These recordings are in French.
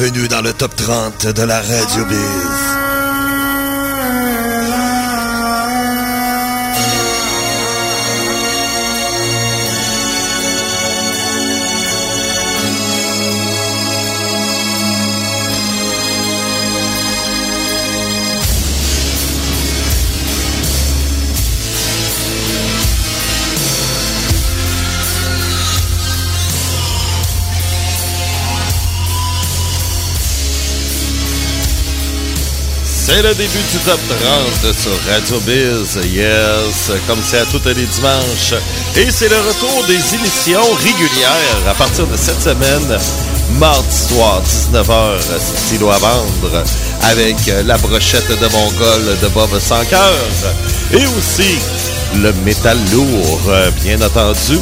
Bienvenue dans le top 30 de la Radio Biz. C'est le début du top 30 sur Radio Biz. Yes, comme c'est à tous les dimanches. Et c'est le retour des émissions régulières à partir de cette semaine. Mardi soir, 19h, stylo à vendre, avec la brochette de Mongol de Bob sans cœur. Et aussi le métal lourd, bien entendu.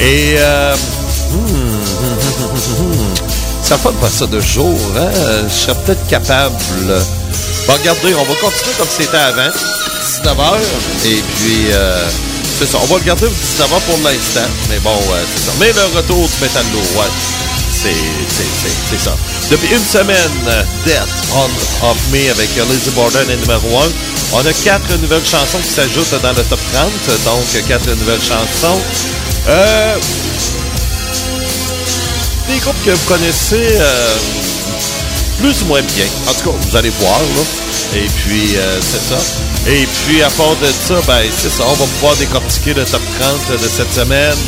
Et euh, ça fait pas ça de jour, hein? Je serais peut-être capable Bon, regardez, on va continuer comme c'était avant. 19h. Et puis, euh, c'est ça. On va le garder 19h pour l'instant. Mais bon, euh, c'est ça. Mais le retour du métal lourd, ouais. C'est ça. Depuis une semaine, Death on of Me avec Lizzie Borden est numéro 1. On a quatre nouvelles chansons qui s'ajoutent dans le top 30. Donc, quatre nouvelles chansons. Euh, des groupes que vous connaissez. Euh, plus ou moins bien. En tout cas, vous allez voir, là. Et puis, euh, c'est ça. Et puis, à part de ça, ben, c'est ça. On va pouvoir décortiquer le top 30 de cette semaine.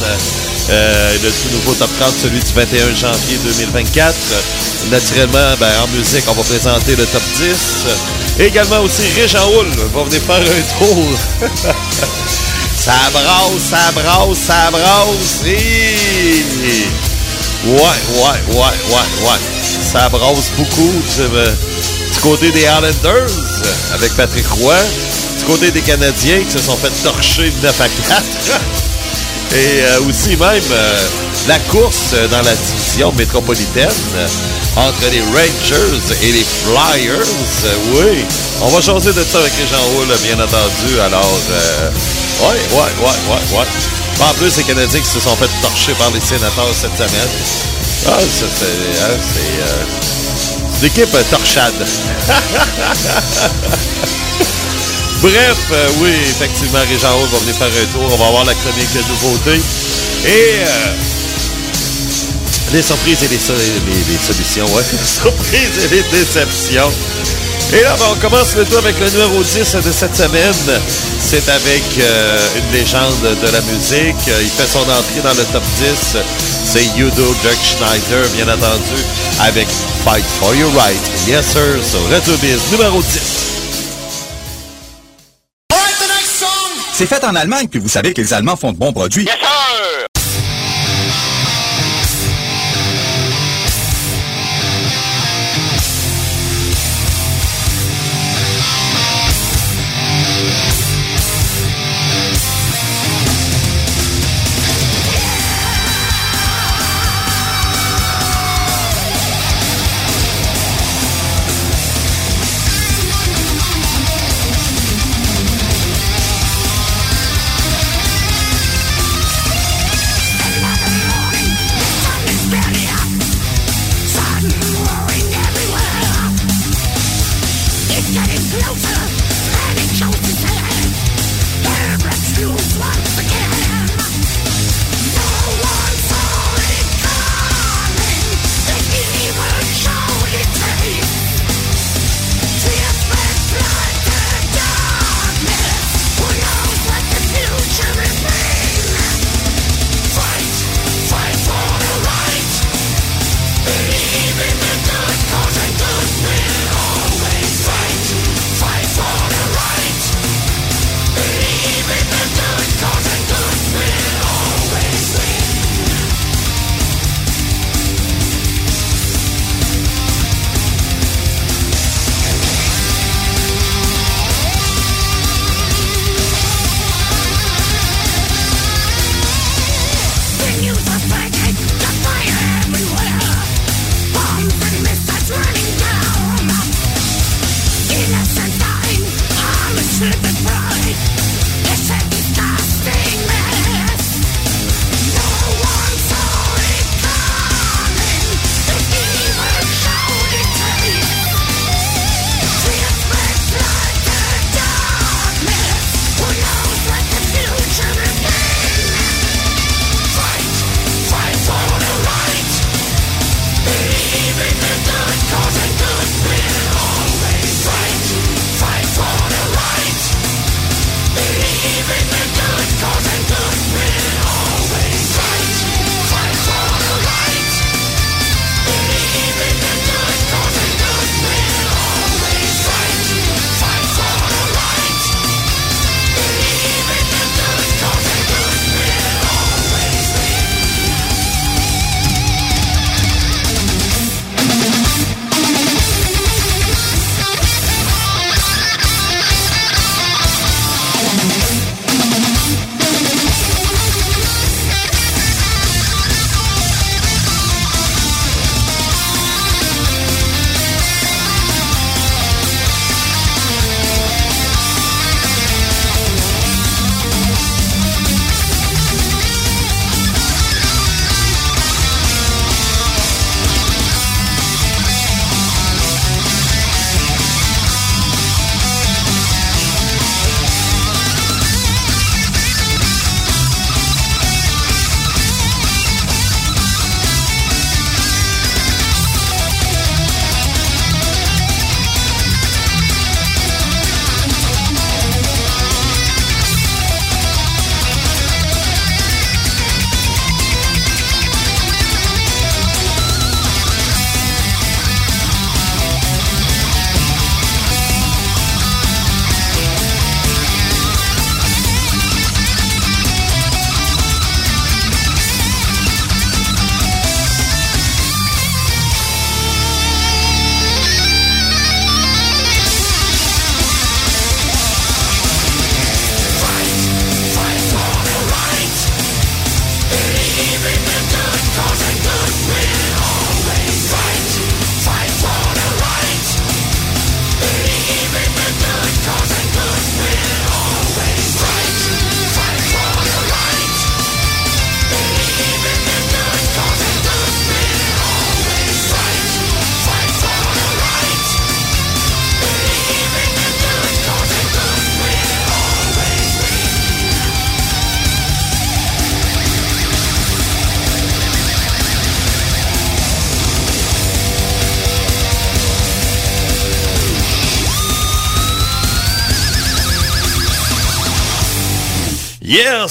Euh, le tout nouveau top 30, celui du 21 janvier 2024. Naturellement, ben, en musique, on va présenter le top 10. Et également aussi, Régent Houle va venir faire un tour. ça brasse, ça brasse, ça brasse. Et... Ouais, ouais, ouais, ouais, ouais. Ça brasse beaucoup du, côté des Islanders avec Patrick Roy, du côté des Canadiens qui se sont fait torcher 9 à 4. Et euh, aussi même euh, la course dans la division métropolitaine entre les Rangers et les Flyers. oui, on va changer de ça avec les gens Houle, bien entendu. Alors, euh, ouais, ouais, ouais, ouais, ouais. En plus, les Canadiens qui se sont fait torcher par les sénateurs cette semaine. Ah, c'est. Hein, c'est euh, l'équipe euh, torchade. Bref, euh, oui, effectivement, Régent Haute va venir faire un tour. On va avoir la chronique de nouveautés. Et euh, les surprises et les, solutions, ouais. Les surprises et les déceptions. Et là, ben, on commence le tour avec le numéro 10 de cette semaine. C'est avec euh, une légende de la musique. Il fait son entrée dans le top 10. C'est Udo Dirk Schneider, bien entendu, avec Fight for Your Right. Yes, sir, sur Radio Biz, numéro 10. C'est fait en Allemagne, puis vous savez que les Allemands font de bons produits. Yes, sir!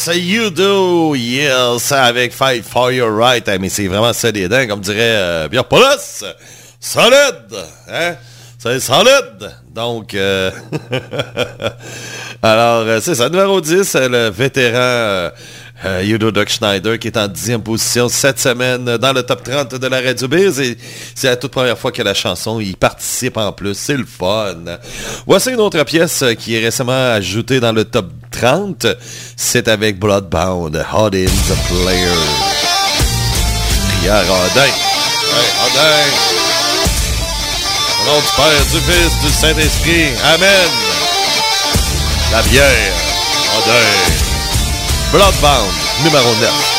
Yes, you do. Yes, avec Fight for Your Right. mais c'est vraiment solide, comme dirait euh, Pierre Paulus. Solide. Hein? C'est solide. Donc, euh, alors, euh, c'est ça. Numéro 10, le vétéran Yudo Doc Schneider qui est en dixième position cette semaine dans le top 30 de la Radio Biz. C'est la toute première fois que la chanson il participe en plus. C'est le fun. Voici une autre pièce qui est récemment ajoutée dans le top 30. C'est avec Bloodbound, Hot in the Player. Prière Odin. Hey, Odin. Au nom du Père, du Fils, du Saint-Esprit. Amen. La bière. Odin. Bloodbound, numéro 9.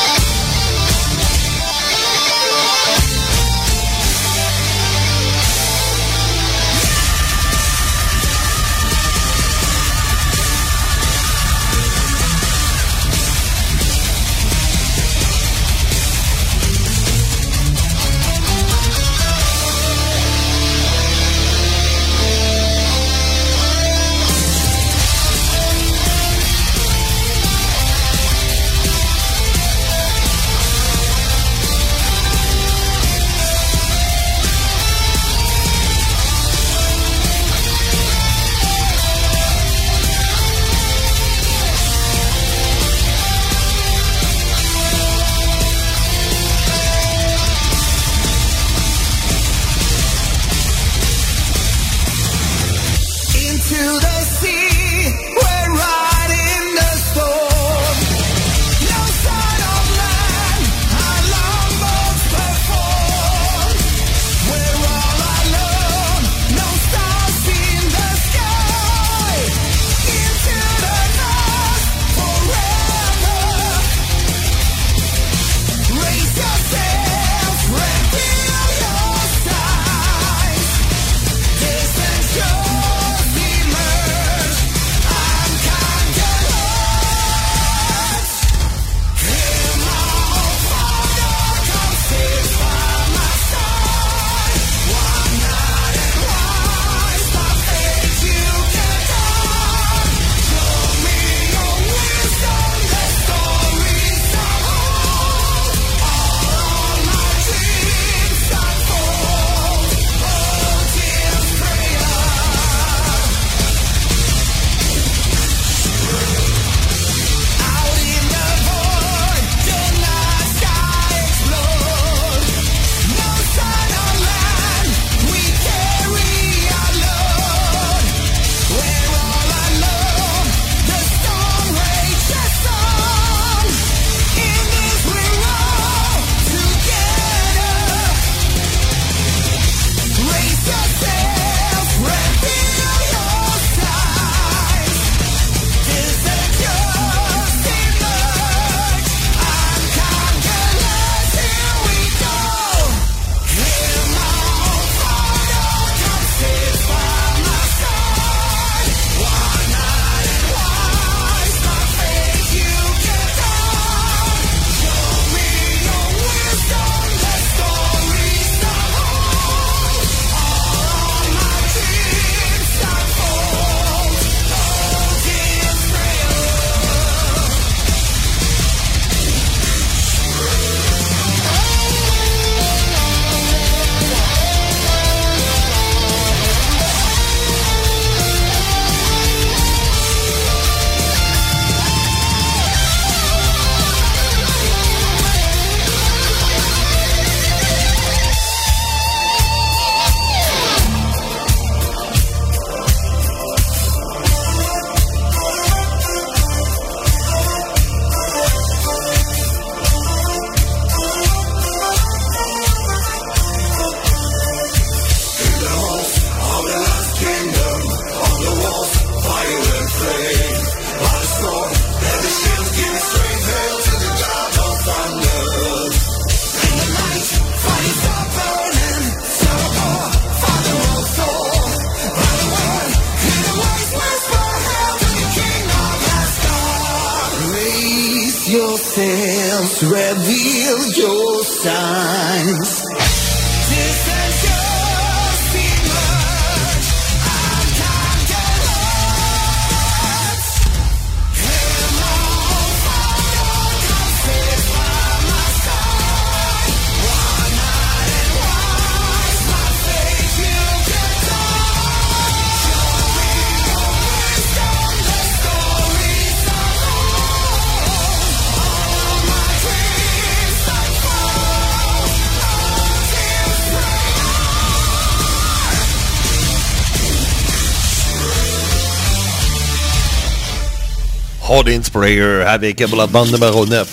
Sprayer avec Blood Band numéro 9.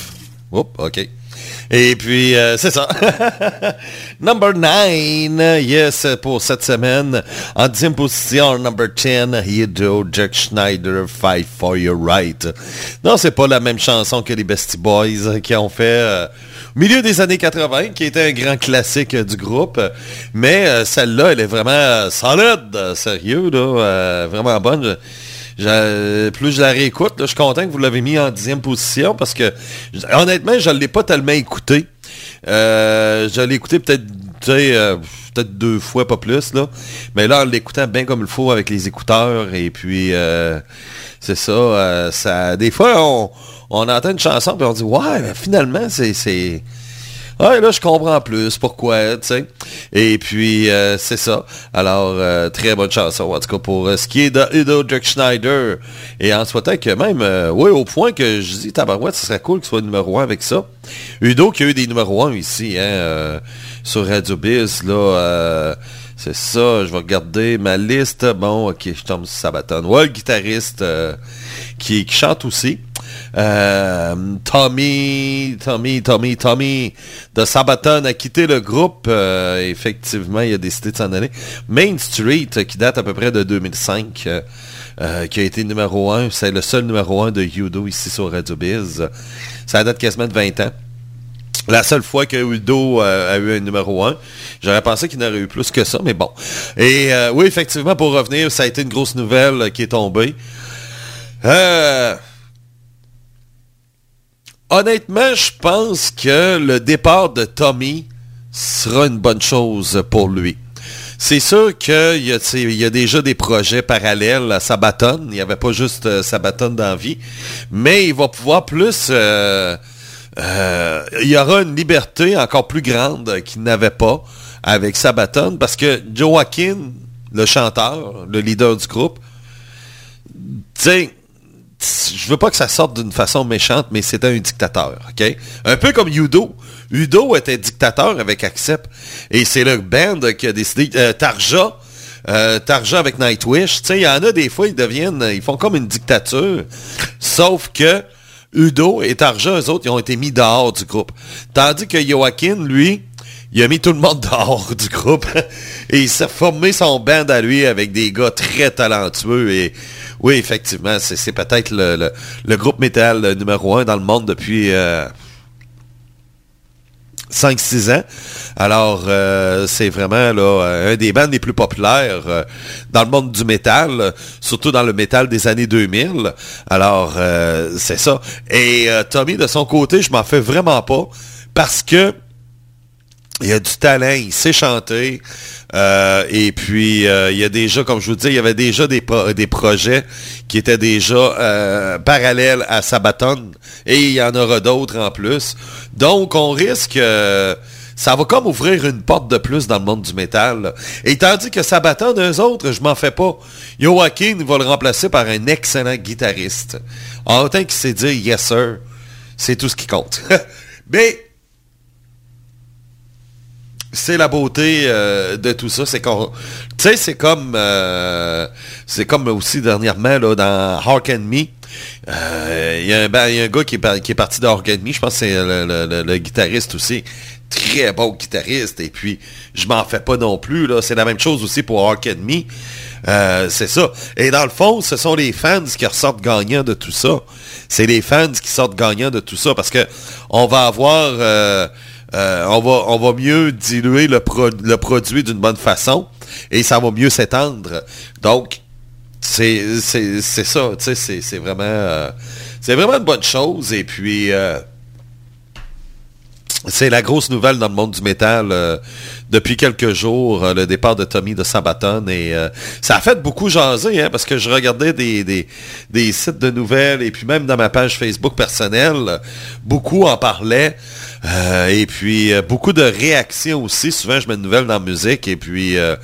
Oups, OK. Et puis, euh, c'est ça. number 9, yes, pour cette semaine. En dixième position, number 10, Hideo Jack Schneider, Fight for Your Right. Non, c'est pas la même chanson que les Bestie Boys qui ont fait euh, au milieu des années 80, qui était un grand classique du groupe. Mais euh, celle-là, elle est vraiment solide, sérieux, vraiment bonne. Plus je la réécoute, je suis content que vous l'avez mis en dixième position parce que honnêtement, je ne l'ai pas tellement écouté. Euh, je l'ai écouté peut-être euh, peut-être deux fois, pas plus. Là. Mais là, en l'écoutant bien comme il faut avec les écouteurs, et puis euh, c'est ça. Des fois, on, on entend une chanson et on dit Ouais, mais finalement, c'est. Ouais, là, je comprends plus pourquoi, tu sais. Et puis, euh, c'est ça. Alors, euh, très bonne chanson, en tout cas, pour euh, ce qui est de Udo Jack Schneider. Et en souhaitant que même, oui, au point que je dis, tabarouette, ce serait cool qu'il soit numéro 1 avec ça. Udo qui a eu des numéros 1 ici, hein, sur Radio Biz, là, c'est ça, je vais regarder ma liste. Bon, ok, je tombe sur Sabaton. Ouais, le guitariste qui chante aussi. Euh, Tommy, Tommy, Tommy, Tommy de Sabaton a quitté le groupe. Euh, effectivement, il a décidé de s'en aller. Main Street, euh, qui date à peu près de 2005, euh, qui a été numéro 1. C'est le seul numéro 1 de Udo ici sur Radio Biz. Ça date quasiment de 20 ans. La seule fois que Udo a eu un numéro 1, j'aurais pensé qu'il n'aurait eu plus que ça, mais bon. Et oui, effectivement, pour revenir, ça a été une grosse nouvelle qui est tombée. Euh, honnêtement, je pense que le départ de Tommy sera une bonne chose pour lui. C'est sûr qu'il y, a, déjà des projets parallèles à Sabaton. Il n'y avait pas juste euh, Sabaton dans la vie. Mais il va pouvoir plus... euh, euh, il y aura une liberté encore plus grande qu'il n'avait pas avec Sabaton parce que Joaquin, le chanteur, le leader du groupe, sais, je veux pas que ça sorte d'une façon méchante, mais c'était un dictateur, OK? Un peu comme Udo. Udo était dictateur avec Accept. Et c'est le band qui a décidé... euh, Tarja, euh, Tarja avec Nightwish, tu il y en a des fois, ils deviennent... Ils font comme une dictature. Sauf que Udo et Tarja, eux autres, ils ont été mis dehors du groupe. Tandis que Joaquin, lui, il a mis tout le monde dehors du groupe. Et il s'est formé son band à lui avec des gars très talentueux. Et oui, effectivement, c'est peut-être le, groupe métal numéro un dans le monde depuis euh, 5-6 ans. Alors, euh, c'est vraiment euh, un des bands les plus populaires euh, dans le monde du métal, euh, surtout dans le métal des années 2000. Alors, euh, c'est ça. Et euh, Tommy, de son côté, je m'en fais vraiment pas parce que il a du talent, il sait chanter. Euh, et puis, euh, il y a déjà, comme je vous dis, il y avait déjà des, pro- des projets qui étaient déjà euh, parallèles à Sabaton. Et il y en aura d'autres en plus. Donc, on risque... ça va comme ouvrir une porte de plus dans le monde du métal. Et tandis que Sabaton, eux autres, je m'en fais pas. Joaquin va le remplacer par un excellent guitariste. En autant qu'il sait dire « yes sir », c'est tout ce qui compte. Mais c'est la beauté euh, de tout ça, c'est qu'on, tu sais, c'est comme, euh, c'est comme aussi dernièrement dans Hark and Me, euh, il y, a un ba- il y a un gars qui est, parti de and Me, je pense que c'est le, guitariste aussi, très bon guitariste, et puis je m'en fais pas non plus c'est la même chose aussi pour Hark and Me, Euh, c'est ça. Et dans le fond, ce sont les fans qui ressortent gagnants de tout ça. C'est les fans qui sortent gagnants de tout ça parce que on va avoir euh, on, va, mieux diluer le, pro- le produit d'une bonne façon et ça va mieux s'étendre. Donc, c'est ça, euh, c'est vraiment une bonne chose. Et puis, euh, c'est la grosse nouvelle dans le monde du métal depuis quelques jours, le départ de Tommy de Sabaton. Et ça a fait beaucoup jaser, hein, parce que je regardais des, des, des sites de nouvelles et puis même dans ma page Facebook personnelle, beaucoup en parlaient. Euh, et puis euh, beaucoup de réactions aussi. Souvent, je mets une nouvelle dans la musique et puis euh,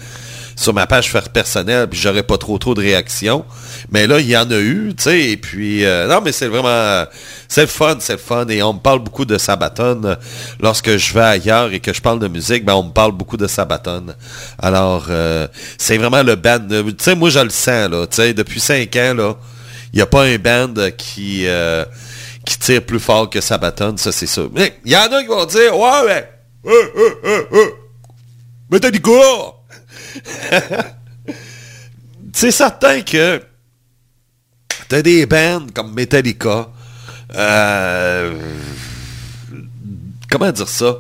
sur ma page personnelle, puis j'aurais pas trop trop de réactions. Mais là, il y en a eu, tu sais, et puis non, mais c'est vraiment c'est le fun, c'est le fun. Et on me parle beaucoup de Sabaton. Lorsque je vais ailleurs et que je parle de musique, ben on me parle beaucoup de Sabaton. Alors, c'est vraiment le band. Tu sais, moi je le sens, là. Tu sais, depuis cinq ans, là, il n'y a pas un band qui. Qui tire plus fort que Sabaton, ça c'est sûr. Mais il y en a qui vont dire Ouais, mais. Euh, euh, euh, c'est certain que t'as des bands comme Metallica. comment dire ça?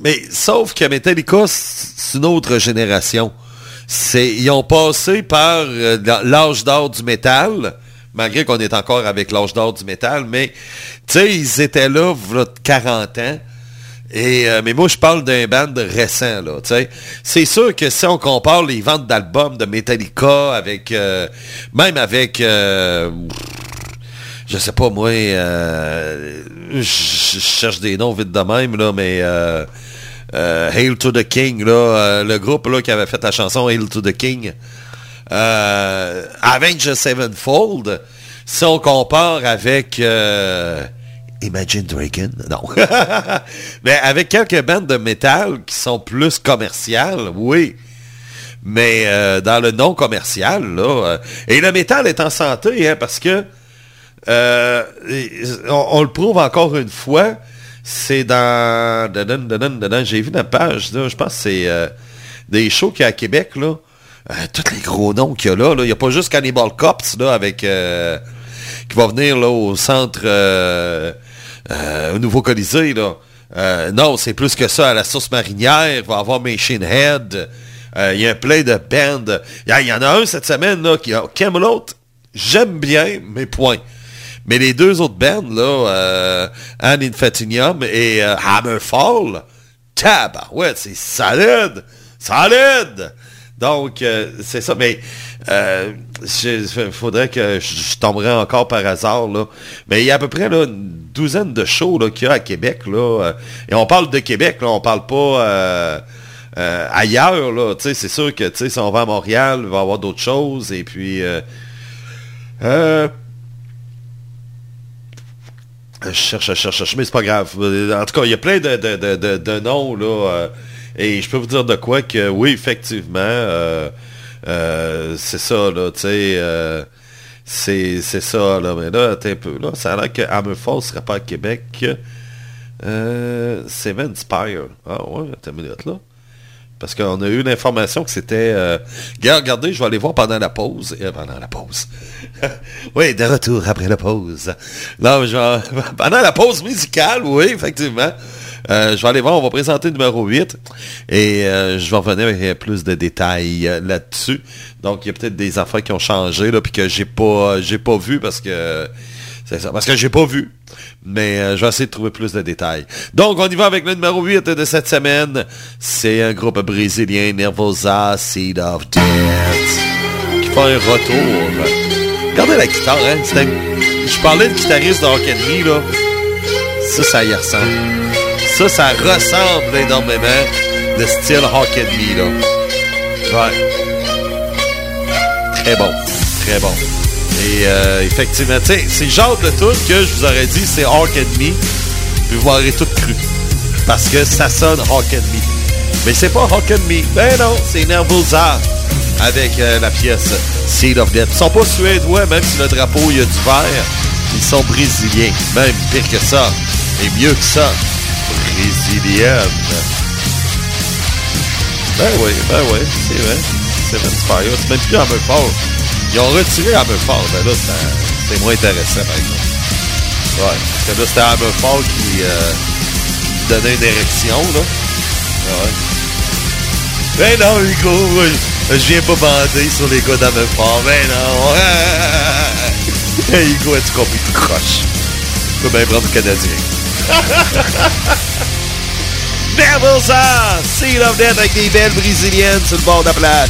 Mais sauf que Metallica, c'est une autre génération. Ils ont passé par l'âge d'or du métal, malgré qu'on est encore avec l'âge d'or du métal, mais tu sais, ils étaient là, voilà 40 ans. Et, euh, mais moi, je parle d'un band récent, là. C'est sûr que si on compare les ventes d'albums de Metallica avec, euh, même avec, euh, je sais pas moi, euh, je cherche des noms vite de même, là, mais Hail to the King, là, le groupe là, qui avait fait la chanson Hail to the King, euh, Sevenfold, si on compare avec euh, Imagine Dragon, non. mais avec quelques bandes de métal qui sont plus commerciales, oui. Mais euh, dans le non commercial, là. euh, et le métal est en santé, hein, parce que on, le prouve encore une fois. C'est dans. J'ai vu la page, je pense que c'est des shows qu'il y a à Québec, là. Euh, tous les gros noms qu'il y a là. Il n'y a pas juste Cannibal Cops, là, avec. euh, qui va venir là au centre euh, au nouveau Colisée, là. Non, c'est plus que ça. À la source marinière, il va avoir Machine Head. Il y a plein de bands. Il y, en a un cette semaine là, qui a Camelot. J'aime bien, mais point. Mais les deux autres bands, là, euh, An Infantinium et Hammerfall, ouais, c'est solide! Solide! Donc, euh, c'est ça. Mais euh, il faudrait que je, je tomberais encore par hasard. Là. Mais il y a à peu près là, une douzaine de shows qu'il y a à Québec. Là, euh, et on parle de Québec, là, on parle pas euh, euh, ailleurs. C'est sûr que si on va à Montréal, il va y avoir d'autres choses. Et puis... Euh, euh, je cherche, je cherche, je cherche, mais c'est pas grave. Euh, En tout cas, il y a plein de, de, de, de noms, là. Et je peux vous dire de quoi que, oui, effectivement, euh, euh, c'est ça, là, tu sais, euh, c'est ça, là. Mais là, un peu, là, ça a l'air que Hammerfall serait pas à Québec. Euh, Seven Spire. Ah ouais, attends une minute, là. Parce qu'on a eu l'information que c'était... Regardez, je vais aller voir pendant la pause. Pendant la pause. oui, de retour après la pause. Non, vais- pendant la pause musicale, oui, effectivement. Euh, je vais aller voir, on va présenter le numéro 8 et euh, je vais revenir avec euh, plus de détails là-dessus. Donc, il y a peut-être des affaires qui ont changé, là, puis que j'ai pas j'ai pas vu parce que c'est ça. Parce que j'ai pas vu. Mais je vais essayer de trouver plus de détails. Donc, on y va avec le numéro 8 de cette semaine. C'est un groupe brésilien, Nervosa, Seed of Death, qui fait un retour. Regardez la guitare, hein. Je parlais de guitariste de Rock Me, là. Ça, ça y ressemble. Ça, ressemble énormément de style Rock Me, là. Ouais. Très bon. Très bon. Et euh, effectivement, tu c'est le genre de tout que je vous aurais dit, c'est Hawk Me, puis vous m'aurez tout cru. Parce que ça sonne Hawk Me. Mais c'est pas Hawk Me. Ben non, c'est Nervosa avec euh, la pièce Seed of Death. Ils sont pas suédois, même si le drapeau, il y a du vert. Ils sont brésiliens. Même pire que ça. Et mieux que ça, brésilienne. Ben oui, ben oui, c'est vrai. C'est vrai, c'est même plus à me fort. Ils ont retiré à me fort, mais là, c'est moins intéressant, par. Ouais, parce que là, c'était à me fort euh, qui, donnait une érection, là. Ouais. Ben non, Hugo, je viens pas bander sur les gars d'Ameufort, ben non. Hey, Hugo, as-tu compris? Croche. Je peux bien prendre le Canadien. Devils Seed of Death avec des belles brésiliennes sur le bord de la plage.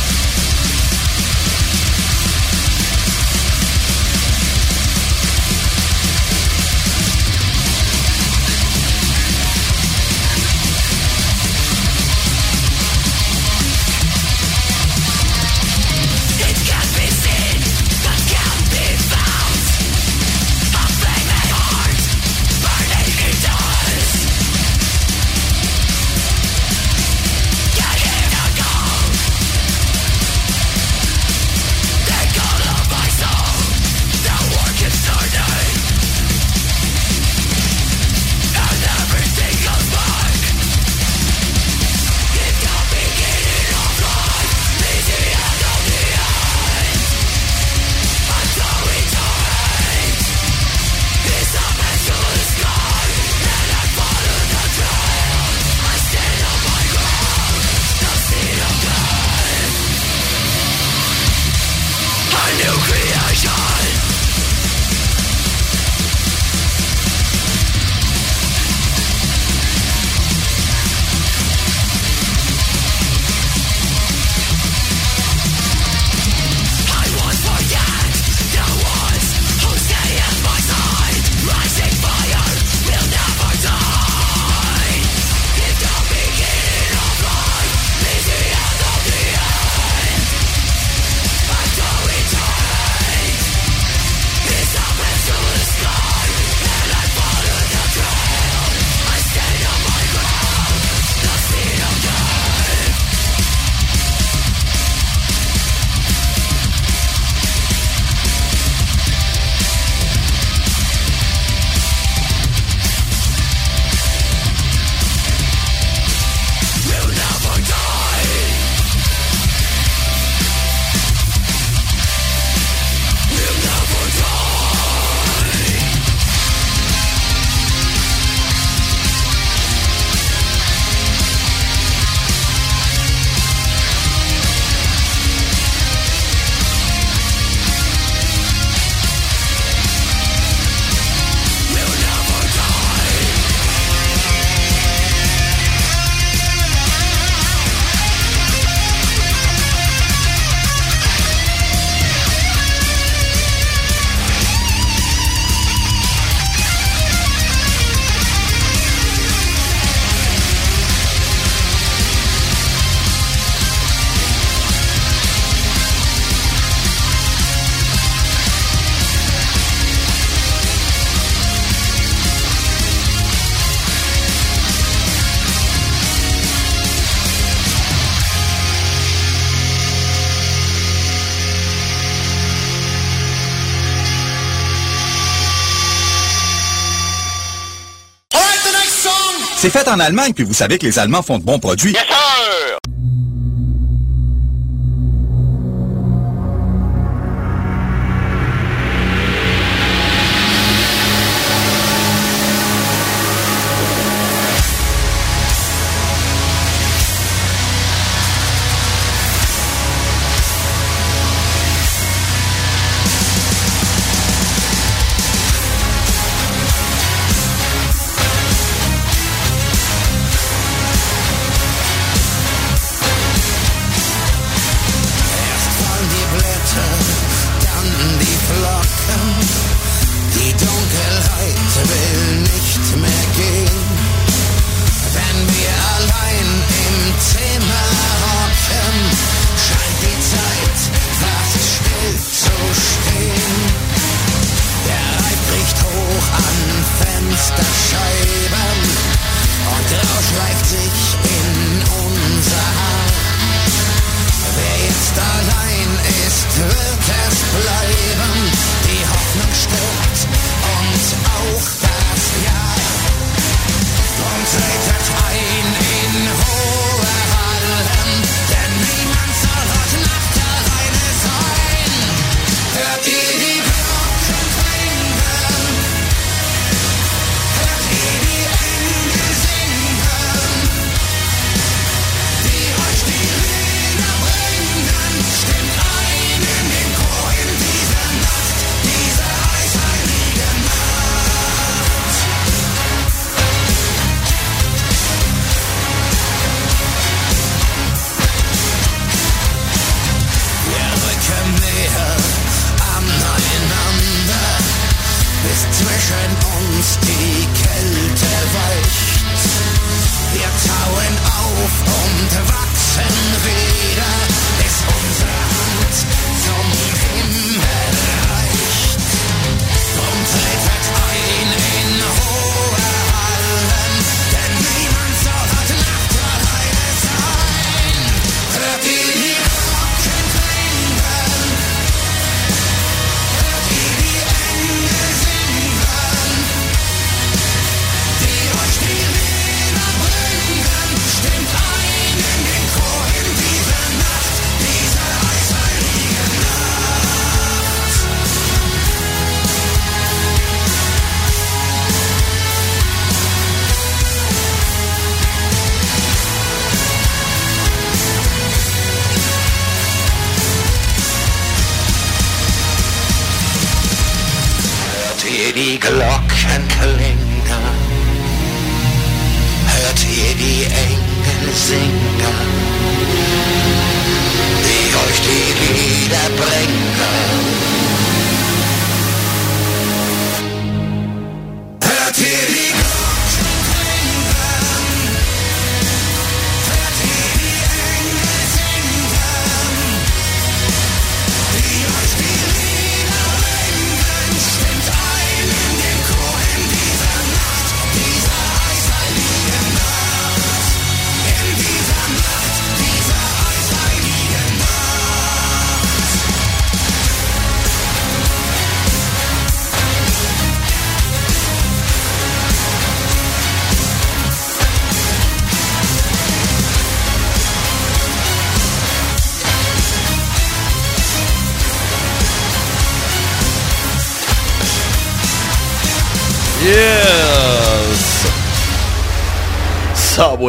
en Allemagne, puis vous savez que les Allemands font de bons produits.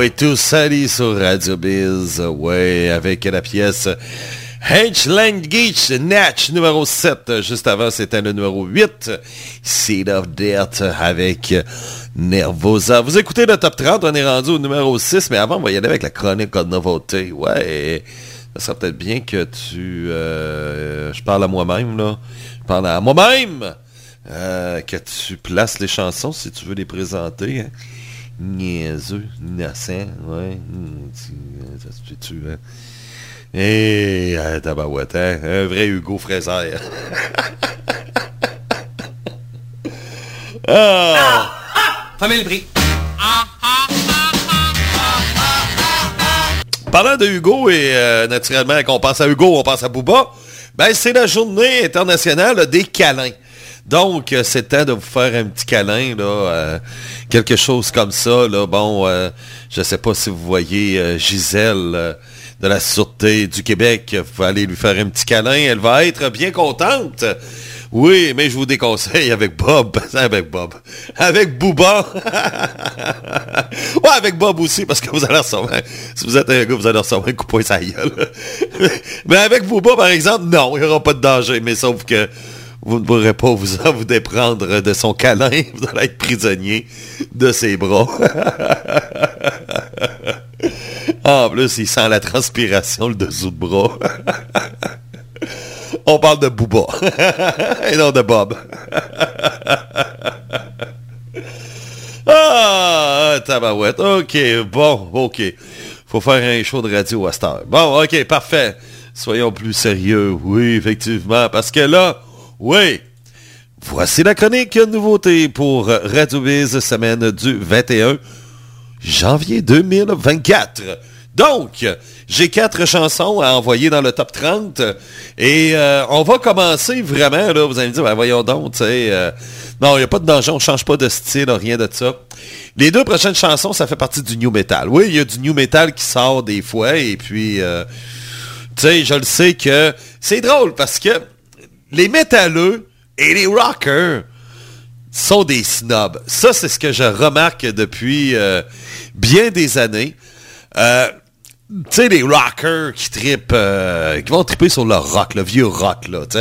Subway to Sally sur Radio Biz. Ouais, avec la pièce H. Langage Natch numéro 7. Juste avant, c'était le numéro 8. Seed of Death avec Nervosa. Vous écoutez le top 30, on est rendu au numéro 6, mais avant, on va y aller avec la chronique de nouveauté. Ouais, ça serait peut-être bien que tu... euh, je parle à moi-même, là. Je parle à moi-même! Euh, que tu places les chansons si tu veux les présenter. Hein. Niaiseux, innocent, ouais. tu- Ça se fait-tu, hein? Et euh, tabarouette, hein? Un vrai Hugo Fraser. ah! Famille le prix. Parlant de Hugo et euh, naturellement qu'on pense à Hugo, on pense à Booba, ben c'est la journée internationale des câlins. Donc, euh, c'est temps de vous faire un petit câlin, là, euh, quelque chose comme ça, là. Bon, euh, je sais pas si vous voyez Gisèle de la Sûreté du Québec, vous pouvez aller lui faire un petit câlin, elle va être bien contente. Oui, mais je vous déconseille avec Bob, avec Bob, avec Booba. ouais, avec Bob aussi, parce que vous allez recevoir, si vous êtes un gars, vous allez recevoir un coup de poing la gueule. mais avec Booba, par exemple, non, il n'y aura pas de danger, mais sauf que vous ne pourrez pas vous en vous déprendre de son câlin, vous allez être prisonnier de ses bras. en plus, il sent la transpiration, le dessous de bras. On parle de Booba. Et non de Bob. ah, tabarouette. OK, bon, OK. Faut faire un show de radio à cette heure. Bon, OK, parfait. Soyons plus sérieux. Oui, effectivement. Parce que là, oui. Voici la chronique nouveauté pour Radio semaine du 21 janvier 2024. Donc, j'ai quatre chansons à envoyer dans le top 30 et euh, on va commencer vraiment, là, vous allez me dire, ben, voyons donc, tu sais, euh, non, il n'y a pas de danger, on ne change pas de style, rien de ça. Les deux prochaines chansons, ça fait partie du new metal. Oui, il y a du new metal qui sort des fois et puis, euh, tu sais, je le sais que c'est drôle parce que les métalleux et les rockers sont des snobs. Ça, c'est ce que je remarque depuis euh, bien des années. Euh, tu sais, les rockers qui tripent, euh, qui vont tripper sur le rock, le vieux rock, là, tu.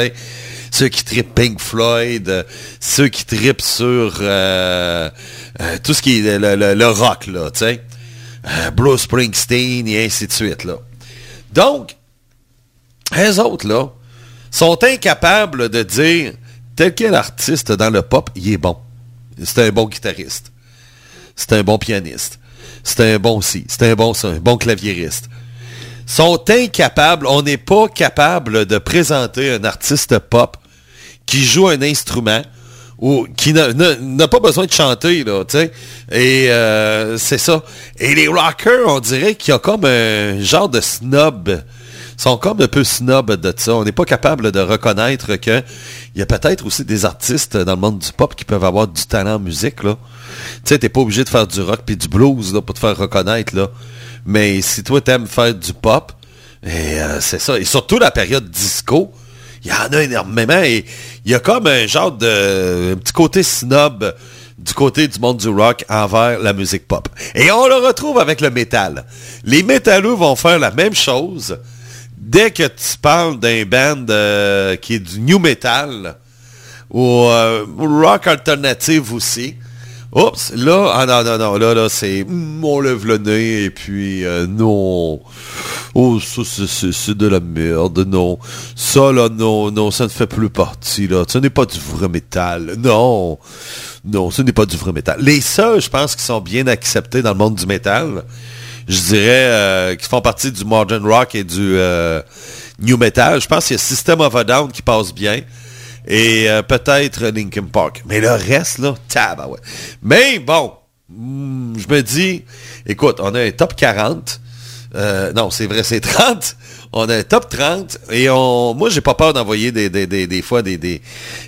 Ceux qui tripent Pink Floyd, ceux qui tripent sur tout ce qui est le, rock, là, tu sais. Bruce Springsteen et ainsi de suite, là. Donc, les autres, là, sont incapables de dire tel quel artiste dans le pop, il est bon. C'est un bon guitariste. C'est un bon pianiste. C'est un bon si. C'est un bon ça, un bon claviériste. Sont incapables, on n'est pas capable de présenter un artiste pop qui joue un instrument ou qui n'a- pas besoin de chanter, là, tu sais. Et euh, c'est ça. Et les rockers, on dirait qu'il y a comme un genre de snob. Sont comme un peu snob de ça. On n'est pas capable de reconnaître que il y a peut-être aussi des artistes dans le monde du pop qui peuvent avoir du talent en musique. Tu sais, pas obligé de faire du rock puis du blues, là, pour te faire reconnaître, là. Mais si toi, t'aimes faire du pop, euh, c'est ça. Et surtout la période disco, il y en a énormément. Et il y a comme un genre de... un petit côté snob du côté du monde du rock envers la musique pop. Et on le retrouve avec le métal. Les métalleux vont faire la même chose. Dès que tu parles d'un band euh, qui est du new metal, ou euh, rock alternative aussi. Oups, là, ah non, non, non, là, là, c'est, on lève le nez, et puis, euh, non, oh, ça, c'est de la merde, non, ça, là, non, non, ça ne fait plus partie, là, ce n'est pas du vrai métal, non, non, ce n'est pas du vrai métal. Les seuls, je pense, qui sont bien acceptés dans le monde du métal, je dirais, euh, qui font partie du modern rock et du euh, new metal, je pense qu'il y a System of a Down qui passe bien, et euh, peut-être Linkin Park. Mais le reste, là, ouais. Mais bon, hmm, je me dis, écoute, on a un top 40. Euh, non, c'est vrai, c'est 30. On un top 30 et on, moi, j'ai pas peur d'envoyer des, des, des, des, fois des, des,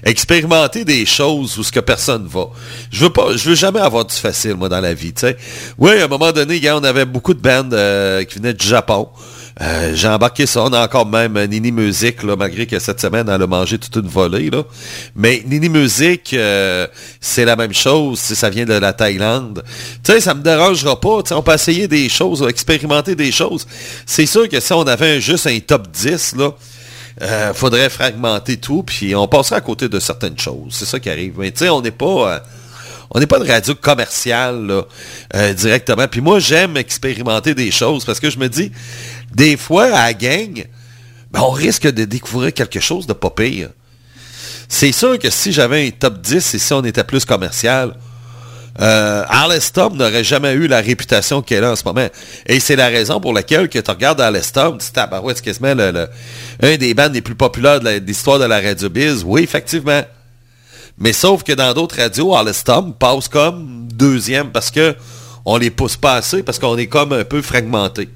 expérimenter des choses où ce que personne va. Je veux veux jamais avoir du facile, moi, dans la vie. Oui, à un moment donné, on avait beaucoup de bandes euh, qui venaient du Japon. Euh, j'ai embarqué ça. On a encore même Nini Music, malgré que cette semaine, elle a mangé toute une volée. Là. Mais Nini Music, euh, c'est la même chose si ça vient de la Thaïlande. Tu sais, ça me dérangera pas. on peut essayer des choses, expérimenter des choses. C'est sûr que si on avait juste un top 10, là, euh, faudrait fragmenter tout, puis on passerait à côté de certaines choses. C'est ça qui arrive. Mais tu sais, on n'est pas... on n'est pas de radio commerciale directement. Puis moi, j'aime expérimenter des choses parce que je me dis, des fois, à la gang, ben, on risque de découvrir quelque chose de pas pire. C'est sûr que si j'avais un top 10 et si on était plus commercial, euh, n'aurait jamais eu la réputation qu'elle a en ce moment. Et c'est la raison pour laquelle que tu regardes Alestom, tu dis, ouais, c'est quasiment le, un des bands les plus populaires de l'histoire de la radio biz. Oui, effectivement. Mais sauf que dans d'autres radios, Alestom passe comme deuxième parce que on les pousse pas assez, parce qu'on est comme un peu fragmenté.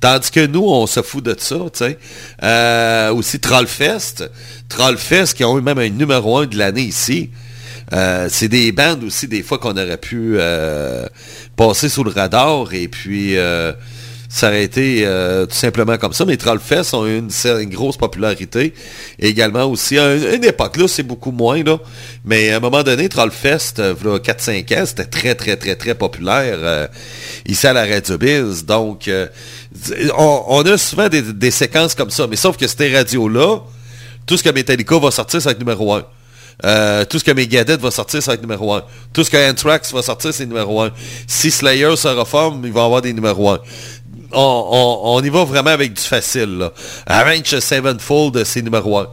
Tandis que nous, on se fout de ça, tu sais. Euh, aussi Trollfest. Trollfest qui ont eu même un numéro un de l'année ici. Euh, c'est des bandes aussi, des fois, qu'on aurait pu euh, passer sous le radar et puis ça aurait été tout simplement comme ça. Mais Trollfest ont eu une, grosse popularité. également aussi, à une, époque, là, c'est beaucoup moins, là. Mais à un moment donné, Trollfest, il 4-5 ans, c'était très, très, très, très populaire ici à la Radio Biz. Donc, on, a souvent des, séquences comme ça, mais sauf que ces radios-là, tout ce que Metallica va sortir, c'est numéro 1. Euh, tout ce que Megadeth va sortir, c'est numéro 1. Tout ce que Anthrax va sortir, c'est numéro 1. Si Slayer se reforme, il va avoir des numéros 1. On, y va vraiment avec du facile. Arrange Sevenfold, c'est numéro 1.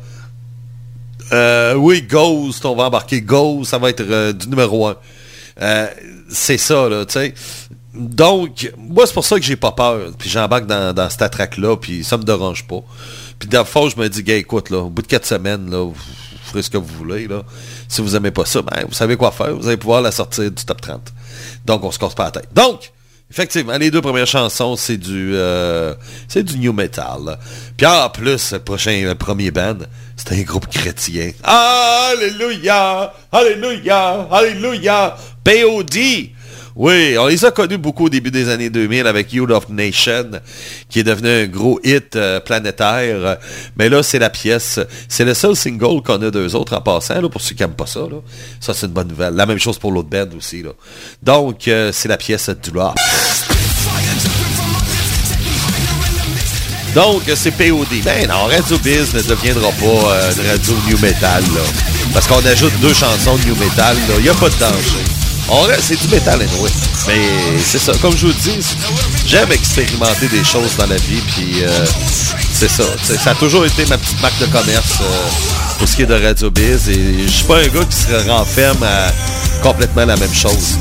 Euh, oui, Ghost, on va embarquer Ghost, ça va être euh, du numéro 1. c'est ça, là, tu sais. Donc, moi, c'est pour ça que j'ai pas peur. Puis j'embarque dans, dans cette attraque-là, puis ça me dérange pas. Puis d'un fois, je me dis, gars, écoute, là, au bout de quatre semaines, là, vous ferez ce que vous voulez, là. Si vous aimez pas ça, ben, vous savez quoi faire. Vous allez pouvoir la sortir du top 30. Donc, on se casse pas la tête. Donc, effectivement, les deux premières chansons, c'est du euh, c'est du new metal. Puis en plus, le prochain premier band, c'est un groupe chrétien. Alléluia! Alléluia! Alléluia! POD! Oui, on les a connus beaucoup au début des années 2000 avec Youth of Nation, qui est devenu un gros hit euh, planétaire. Mais là, c'est la pièce. C'est le seul single qu'on a d'eux autres en passant, pour ceux qui n'aiment pas ça. Ça, c'est une bonne nouvelle. La même chose pour l'autre band aussi. Donc, euh, c'est la pièce Drop. Donc, c'est POD. Ben non, Radio Biz ne deviendra pas euh, une radio New Metal. Parce qu'on ajoute deux chansons de New Metal. Il n'y a pas de danger c'est du métal, anyway. Mais c'est ça. Comme je vous dis, j'aime expérimenter des choses dans la vie, puis euh, c'est ça. Ça a toujours été ma petite marque de commerce euh, pour ce qui est de Radio Biz. Et je suis pas un gars qui se renferme à complètement la même chose.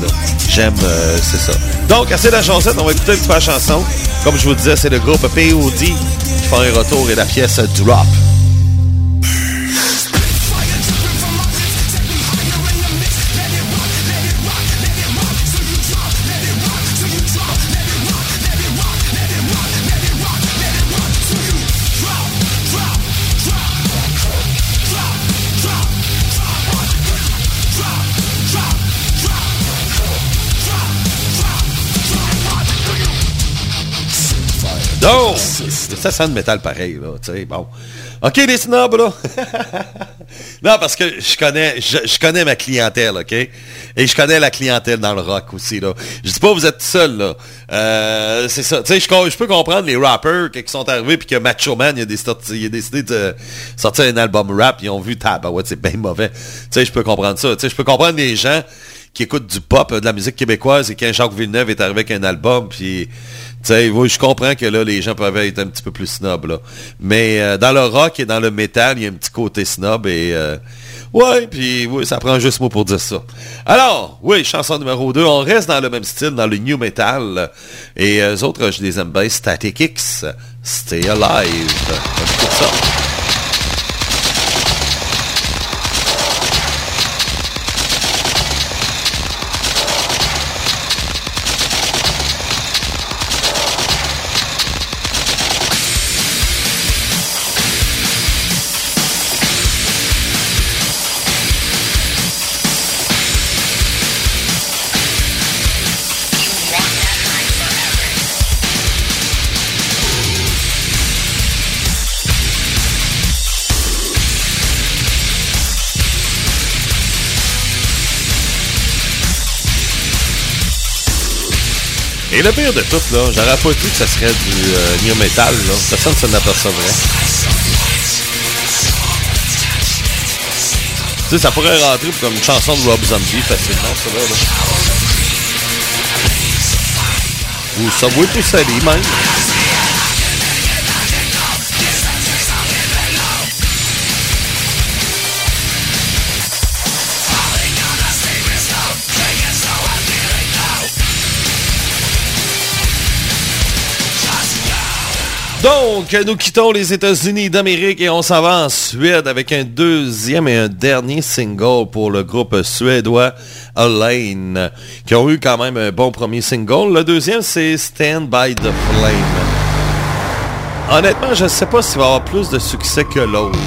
J'aime, euh, c'est ça. Donc, assez de la chanson, on va écouter une petite chanson. Comme je vous disais, c'est le groupe POD qui fait un retour et la pièce Drop. Ça sent de métal pareil, là, tu sais, bon. OK, les snobs, là. non, parce que je connais, je, connais ma clientèle, OK? Et je connais la clientèle dans le rock aussi, là. Je dis pas vous êtes seul, là. Euh, c'est ça. Tu sais, je, peux comprendre les rappers qui sont arrivés puis que Macho Man, il a, décidé de sortir un album rap. Ils ont vu, ouais, c'est bien mauvais. Tu sais, je peux comprendre ça. Tu sais, je peux comprendre les gens qui écoutent du pop, de la musique québécoise et qu'un Jacques Villeneuve est arrivé avec un album puis sais, oui, je comprends que là, les gens peuvent être un petit peu plus snob, là. Mais euh, dans le rock et dans le métal, il y a un petit côté snob et... Euh, ouais, puis oui, ça prend juste mot pour dire ça. Alors, oui, chanson numéro 2, on reste dans le même style, dans le new metal. Et euh, eux autres, je les aime bien, Static X, Stay Alive. Et le pire de tout, là, j'aurais pas dit que ça serait du euh, new metal, là. Personne ne s'en apercevrait. Tu sais, ça pourrait rentrer comme une chanson de Rob Zombie facilement, ça là. là. Ou Subway to Sally, même. Donc, nous quittons les États-Unis d'Amérique et on s'en va en Suède avec un deuxième et un dernier single pour le groupe suédois Alain, qui ont eu quand même un bon premier single. Le deuxième, c'est Stand by the Flame. Honnêtement, je ne sais pas s'il va avoir plus de succès que l'autre.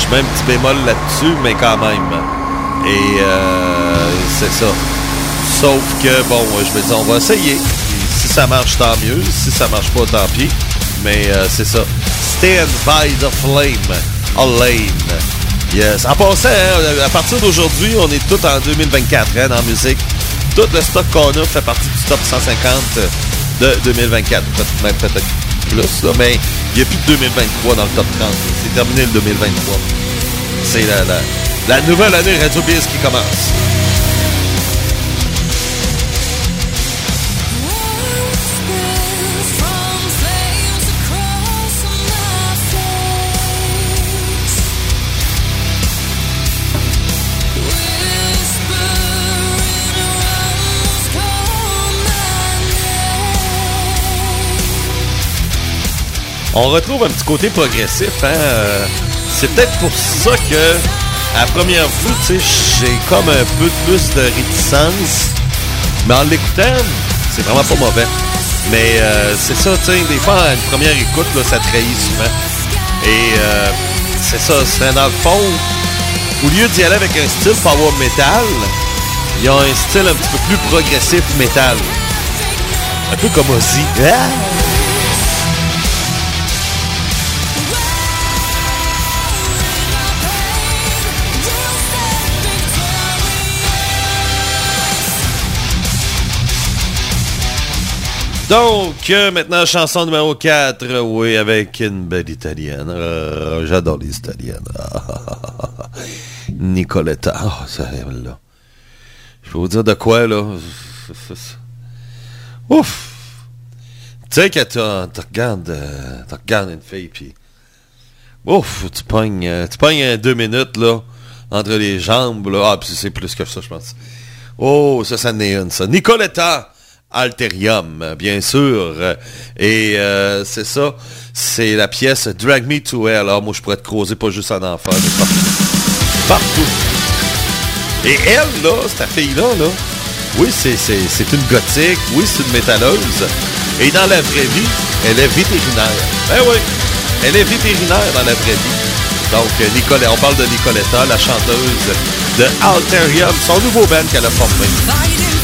Je mets un petit bémol là-dessus, mais quand même. Et euh, c'est ça. Sauf que, bon, je me dis, on va essayer. si ça marche, tant mieux. Si ça marche pas, tant pis. Mais euh, c'est ça. Stand by the flame. Alain. Yes. En passant, hein, à partir d'aujourd'hui, on est tout en 2024 hein, en musique. Tout le stock qu'on a fait partie du top 150 de 2024. Peut-être peut-être plus, là, mais il n'y a plus de 2023 dans le top 30. C'est terminé le 2023. C'est la, la, la, nouvelle année Radio Biz qui commence. On retrouve un petit côté progressif. Hein? Euh, c'est peut-être pour ça que, à première vue, j'ai comme un peu plus de réticence. Mais en l'écoutant, c'est vraiment pas mauvais. Mais euh, c'est ça, tu sais, des fois, à une première écoute, là, ça trahit souvent. Et euh, c'est ça, c'est dans le fond, au lieu d'y aller avec un style power metal, il y a un style un petit peu plus progressif metal. Un peu comme Ozzy. Ah! Donc, euh, maintenant, chanson numéro 4, oui, avec une belle italienne. Euh, j'adore les italiennes. Nicoletta. Oh, ça, là. Je vais vous dire de quoi, là. Ouf! Tu sais que tu regardes, euh, regardes une fille, puis... Ouf, tu pognes, tu pognes deux minutes, là, entre les jambes, là. Ah, puis c'est plus que ça, je pense. Oh, ça, ça n'est une, ça. Nicoletta! Alterium, bien sûr. Et euh, c'est ça, c'est la pièce Drag Me to Hell. Alors moi, je pourrais te creuser pas juste en enfer, mais partout. Partout. Et elle, là, cette fille-là, là, oui, c'est une gothique, oui, c'est une métalleuse. Et dans la vraie vie, elle est vétérinaire. Ben oui, elle est vétérinaire dans la vraie vie. Donc, Nicolette, on parle de Nicoletta, la chanteuse de Alterium, son nouveau band qu'elle a formé.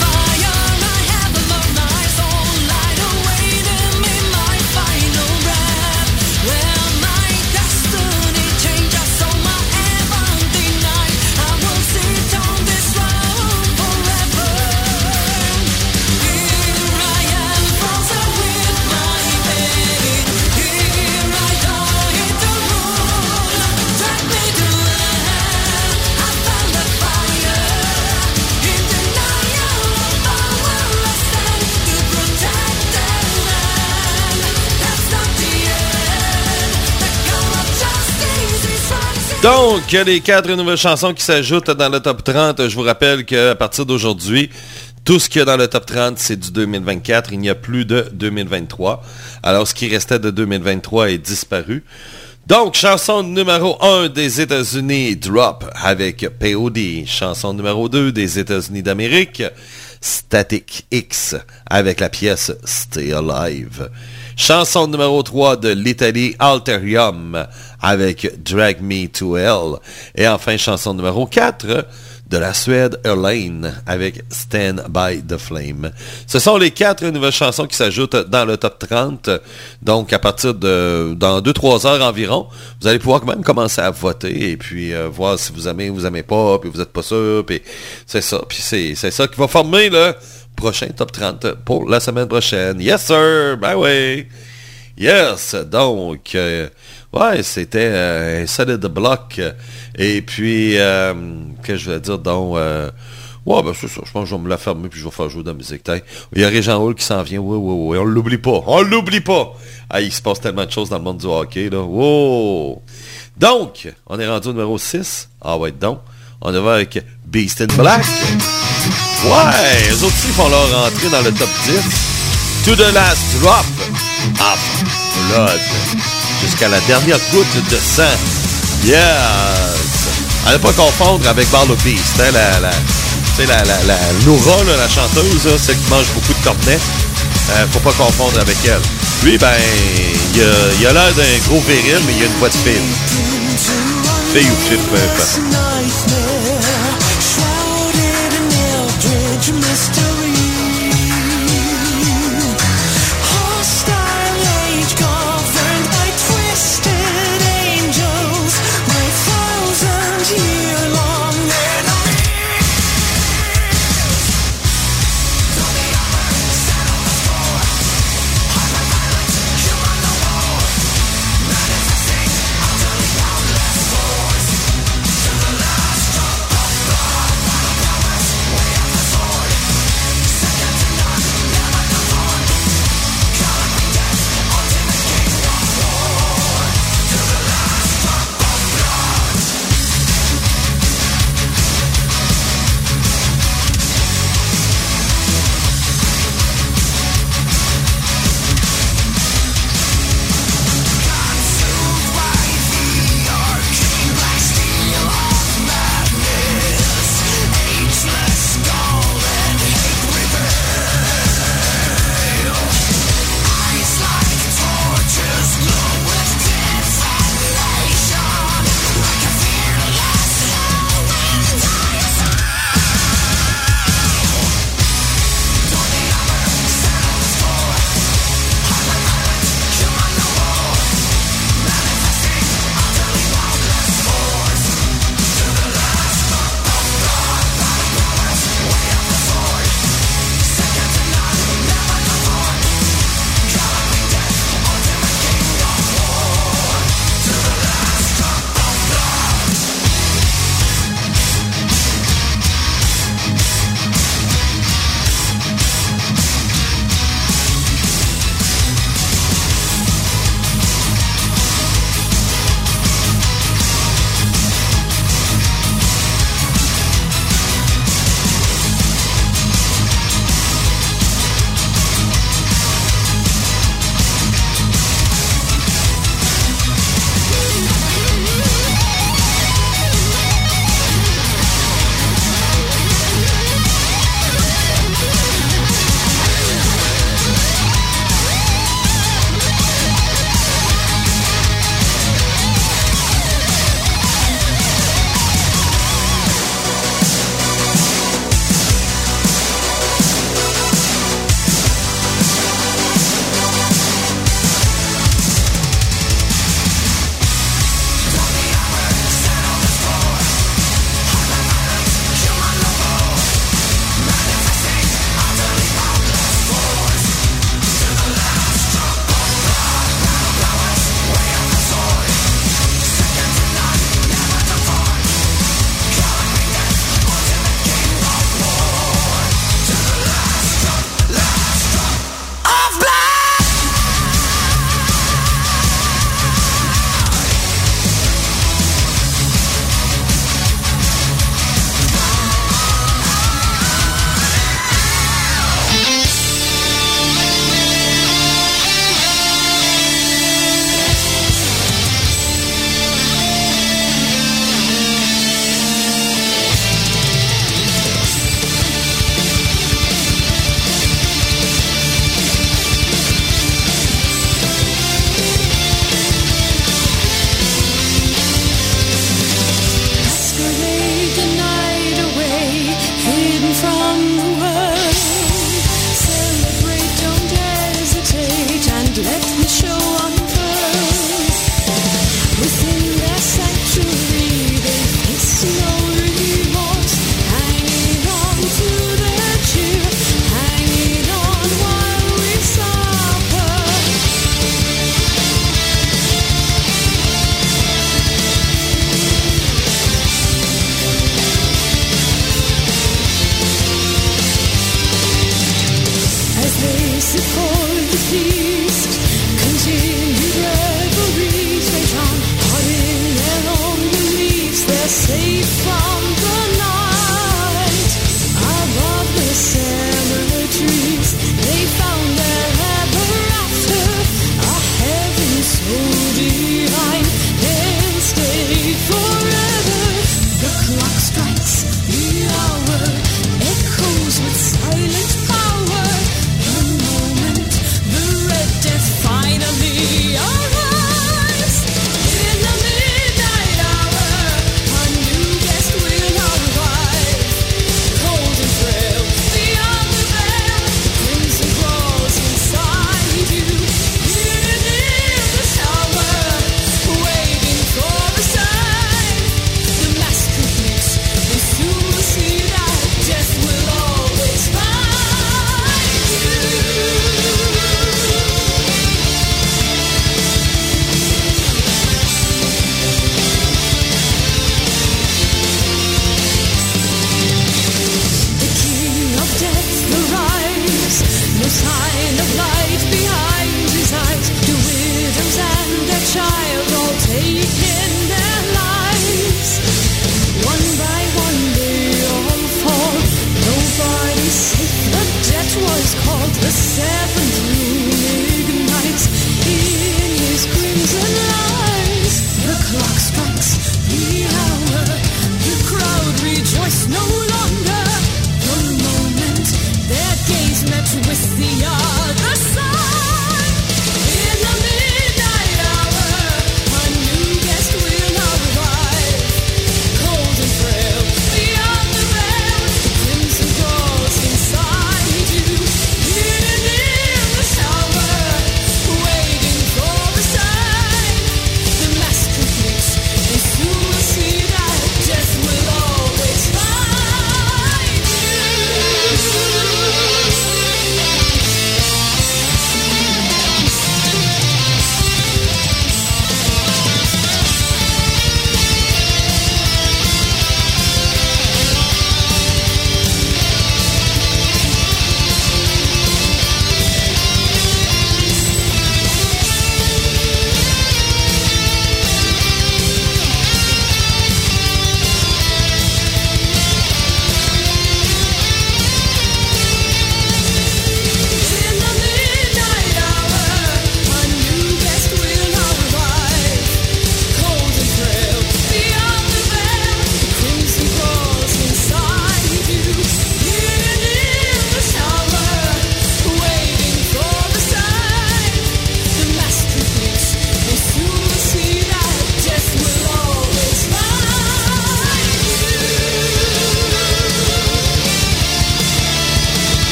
Donc, les quatre nouvelles chansons qui s'ajoutent dans le top 30, je vous rappelle qu'à partir d'aujourd'hui, tout ce qu'il y a dans le top 30, c'est du 2024. Il n'y a plus de 2023. Alors, ce qui restait de 2023 est disparu. Donc, chanson numéro 1 des États-Unis, Drop avec POD. Chanson numéro 2 des États-Unis d'Amérique, Static X avec la pièce Stay Alive. Chanson numéro 3 de l'Italie, Alterium avec Drag Me to Hell. Et enfin, chanson numéro 4 de la Suède, Erlane, avec Stand by the Flame. Ce sont les quatre nouvelles chansons qui s'ajoutent dans le top 30. Donc, à partir de, dans 2-3 heures environ, vous allez pouvoir quand même commencer à voter et puis euh, voir si vous aimez ou vous aimez pas, puis vous êtes pas sûr, puis c'est ça. Puis c'est, c'est ça qui va former le prochain top 30 pour la semaine prochaine. Yes, sir! Ben oui! Yes! Donc, euh, ouais, c'était euh, un solid bloc. Et puis, euh, que je vais dire, donc, euh, ouais, ben c'est ça, je pense que je vais me la fermer puis je vais faire jouer de la musique. Il y a Régent Hall qui s'en vient, oui, oui, oui, on l'oublie pas, on l'oublie pas. Ah, il se passe tellement de choses dans le monde du hockey, là. Wow! Donc, on est rendu au numéro 6. Ah ouais, donc, on va avec Beast in Black. Ouais, eux aussi font leur entrée dans le top 10. To the last drop of blood. Jusqu'à la dernière goutte de sang. Yes! À ne pas confondre avec Barlow Beast, hein, la, la, la, la, la Laura, là, la chanteuse, celle qui mange beaucoup de cornets. Euh, faut pas confondre avec elle. Lui, ben, il a, a l'air d'un gros viril, mais il a une voix de fille. Fille ou fille, peu importe.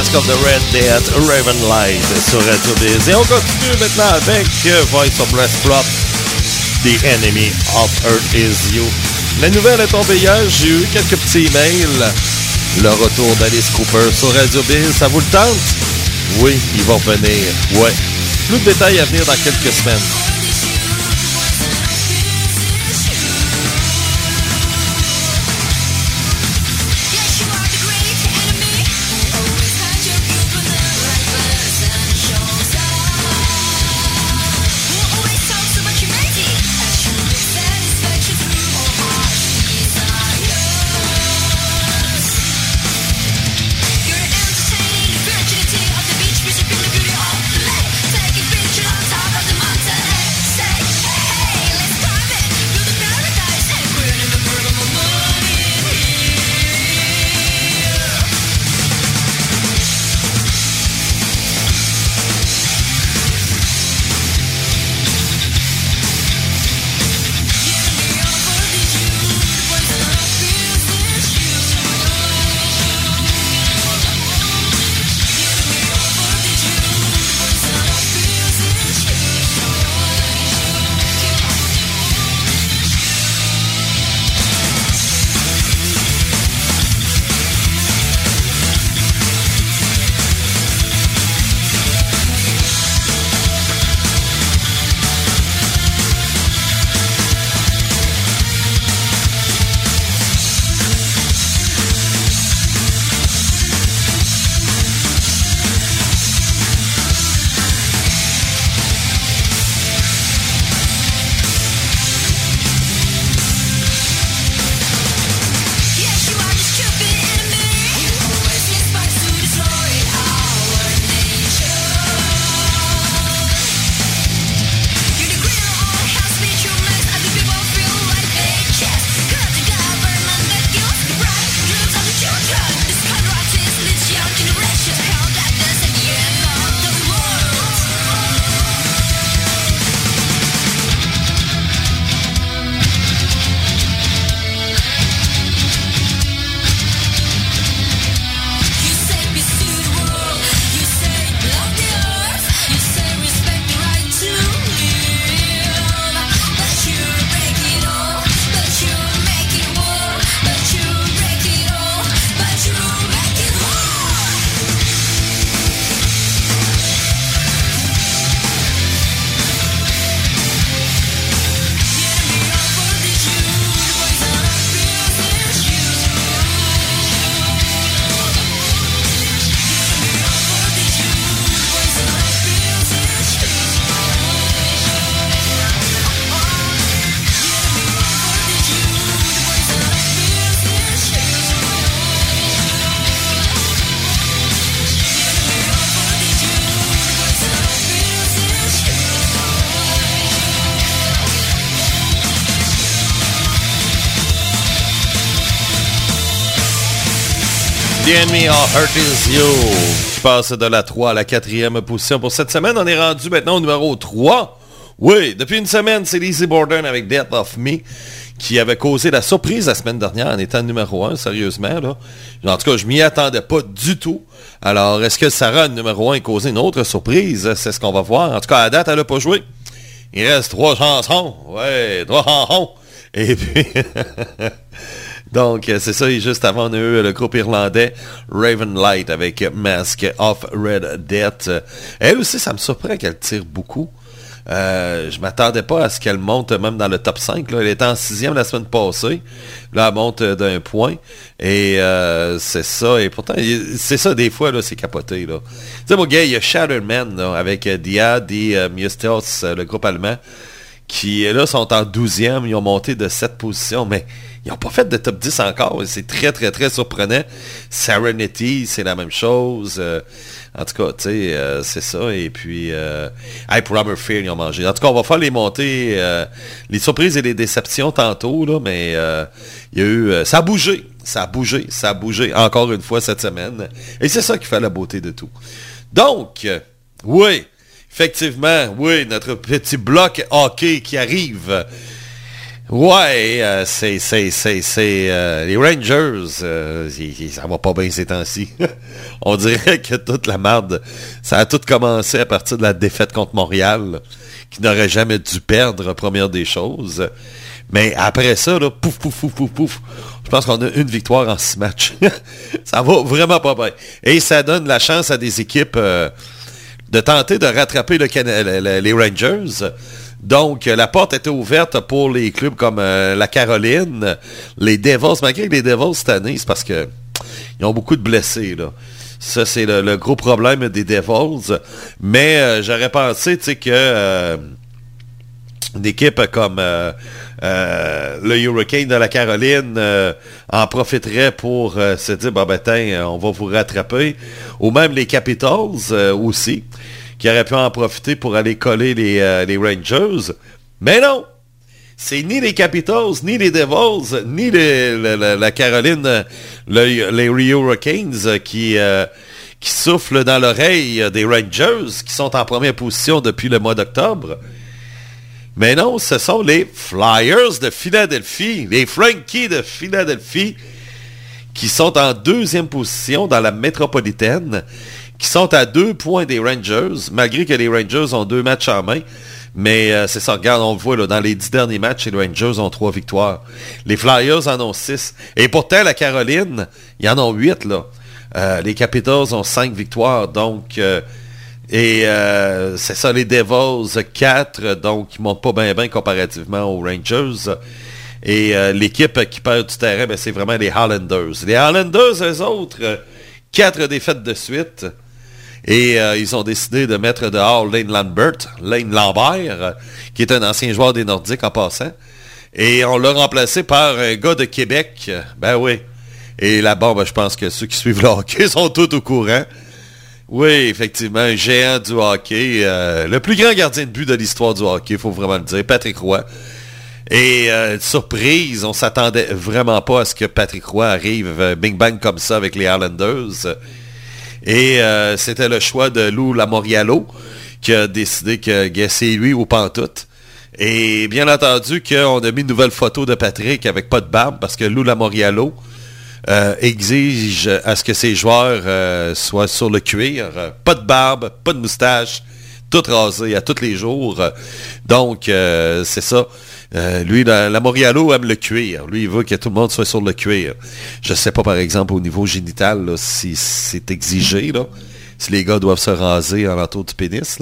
Mask of the Red Dead, Raven Light sur Radio Biz. Et on continue maintenant avec euh, Voice of Breastplot, The Enemy of Earth Is You. La nouvelle est tombée hier, j'ai eu quelques petits emails. Le retour d'Alice Cooper sur Radio Biz, ça vous le tente? Oui, ils vont venir. Ouais. Plus de détails à venir dans quelques semaines. Of Heart Is You, qui passe de la 3 à la 4e position pour cette semaine. On est rendu maintenant au numéro 3. Oui, depuis une semaine, c'est Lizzie Borden avec Death of Me qui avait causé la surprise la semaine dernière en étant numéro 1, sérieusement. Là. En tout cas, je m'y attendais pas du tout. Alors, est-ce que Sarah, numéro 1, a causé une autre surprise? C'est ce qu'on va voir. En tout cas, à date, elle n'a pas joué. Il reste trois chansons. Ouais, trois chansons. Et puis... Donc, euh, c'est ça, juste avant, on le groupe irlandais Raven Light avec Mask of Red Death. Elle aussi, ça me surprend qu'elle tire beaucoup. Euh, je m'attendais pas à ce qu'elle monte même dans le top 5. Là. Elle était en sixième la semaine passée. Là, elle monte d'un point. Et euh, c'est ça. Et pourtant, c'est ça des fois, c'est capoté. Tu sais, mon gars, il y a avec Dia, Di Miestos, le groupe allemand, qui là sont en douzième. Ils ont monté de sept positions. Mais ils n'ont pas fait de top 10 encore. C'est très, très, très surprenant. Serenity, c'est la même chose. Euh, en tout cas, tu sais, euh, c'est ça. Et puis, euh, hey, ils ont mangé. En tout cas, on va faire les montées, euh, les surprises et les déceptions tantôt, là, mais il y a eu... ça a bougé. Ça a bougé. Ça a bougé encore une fois cette semaine. Et c'est ça qui fait la beauté de tout. Donc, oui, effectivement, oui, notre petit bloc hockey qui arrive. Ouais, euh, c'est c'est c'est c'est euh, les Rangers, euh, ça va pas bien ces temps-ci. On dirait que toute la merde, ça a tout commencé à partir de la défaite contre Montréal, qui n'aurait jamais dû perdre première des choses. Mais après ça, là, pouf pouf pouf pouf pouf, je pense qu'on a une victoire en six matchs. ça va vraiment pas bien. Et ça donne la chance à des équipes de tenter de rattraper le, les Rangers. Donc, euh, la porte était ouverte pour les clubs comme euh, la Caroline, les Devils. Malgré que les Devils cette année, c'est parce que ils ont beaucoup de blessés. Ça, c'est le, gros problème des Devils. Mais euh, j'aurais pensé que une équipe comme le Hurricane de la Caroline en profiterait pour se dire, bah ben, on va vous rattraper. Ou même les Capitals aussi qui aurait pu en profiter pour aller coller les, euh, Rangers. Mais non! C'est ni les Capitals, ni les Devils, ni la Caroline, les Hurricanes qui, euh, qui soufflent dans l'oreille des Rangers, qui sont en première position depuis le mois d'octobre. Mais non, ce sont les Flyers de Philadelphie, les Frankies de Philadelphie, qui sont en deuxième position dans la métropolitaine qui sont à deux points des Rangers, malgré que les Rangers ont deux matchs en main. Mais euh, c'est ça, regarde, on le voit, dans les dix derniers matchs, les Rangers ont trois victoires. Les Flyers en ont six. Et pourtant, la Caroline, il y en ont huit, là. Euh, les Capitals ont cinq victoires, donc... Euh, et c'est ça, les Devils, quatre, donc ils montent pas bien bien comparativement aux Rangers. Et l'équipe qui perd du terrain, ben, c'est vraiment les Highlanders. Les Highlanders, eux autres, quatre défaites de suite. Et euh, ils ont décidé de mettre dehors Lane Lambert, Lane Lambert, qui est un ancien joueur des Nordiques en passant. Et on l'a remplacé par un gars de Québec. Ben oui. Et là-bas, ben, je pense que ceux qui suivent le hockey sont tous au courant. Oui, effectivement, un géant du hockey. Euh, le plus grand gardien de but de l'histoire du hockey, il faut vraiment le dire, Patrick Roy. Et euh, surprise, on s'attendait vraiment pas à ce que Patrick Roy arrive bing bang comme ça avec les Islanders. Et euh, c'était le choix de Lou Lamoriallo qui a décidé que c'est lui ou pantoute. Et bien entendu qu'on a mis une nouvelle photo de Patrick avec pas de barbe parce que Lou Lamoriallo euh, exige à ce que ses joueurs euh, soient sur le cuir. Pas de barbe, pas de moustache, tout rasé à tous les jours. Donc, c'est ça. Euh, lui, la, Morialo aime le cuir. Lui, il veut que tout le monde soit sur le cuir. Je ne sais pas, par exemple, au niveau génital, si c'est exigé. Si les gars doivent se raser en l'entour du pénis.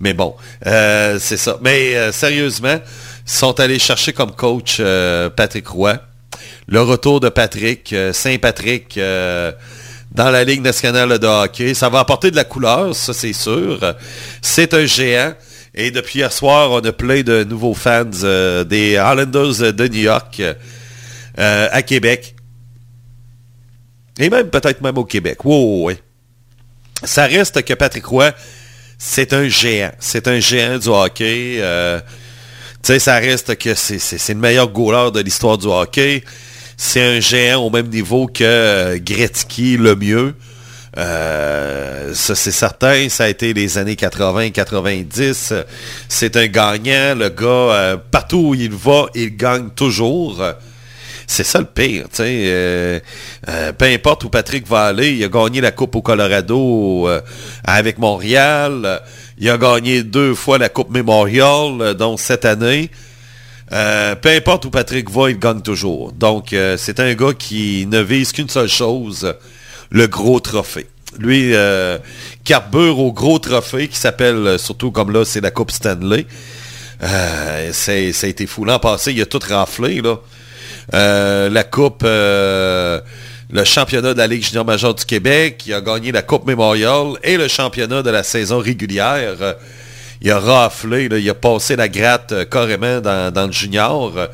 Mais bon, euh, c'est ça. Mais euh, sérieusement, ils sont allés chercher comme coach Patrick Roy. Le retour de Patrick, Saint-Patrick dans la Ligue nationale de hockey. Ça va apporter de la couleur, ça c'est sûr. C'est un géant. Et depuis hier soir, on a plein de nouveaux fans euh, des Islanders de New York euh, à Québec. Et même peut-être même au Québec. Wow, oui. Ça reste que Patrick Roy, c'est un géant. C'est un géant du hockey. Euh, tu sais, ça reste que c'est le meilleur goaler de l'histoire du hockey. C'est un géant au même niveau que euh, Gretzky, le mieux. Euh, ça, c'est certain. Ça a été les années 80-90. C'est un gagnant. Le gars, euh, partout où il va, il gagne toujours. C'est ça le pire, peu importe où Patrick va aller, il a gagné la Coupe au Colorado avec Montréal. Il a gagné deux fois la Coupe Memorial, donc cette année. Peu importe où Patrick va, il gagne toujours. Donc, c'est un gars qui ne vise qu'une seule chose, le gros trophée. Lui, euh, carbure au gros trophée qui s'appelle, euh, surtout comme là, c'est la Coupe Stanley. Euh, ça a été fou. L'an passé, il a tout raflé. Là. Euh, la Coupe, le championnat de la Ligue junior majeure du Québec, il a gagné la Coupe Memorial et le championnat de la saison régulière. Il a raflé, il a passé la gratte carrément dans, dans le junior.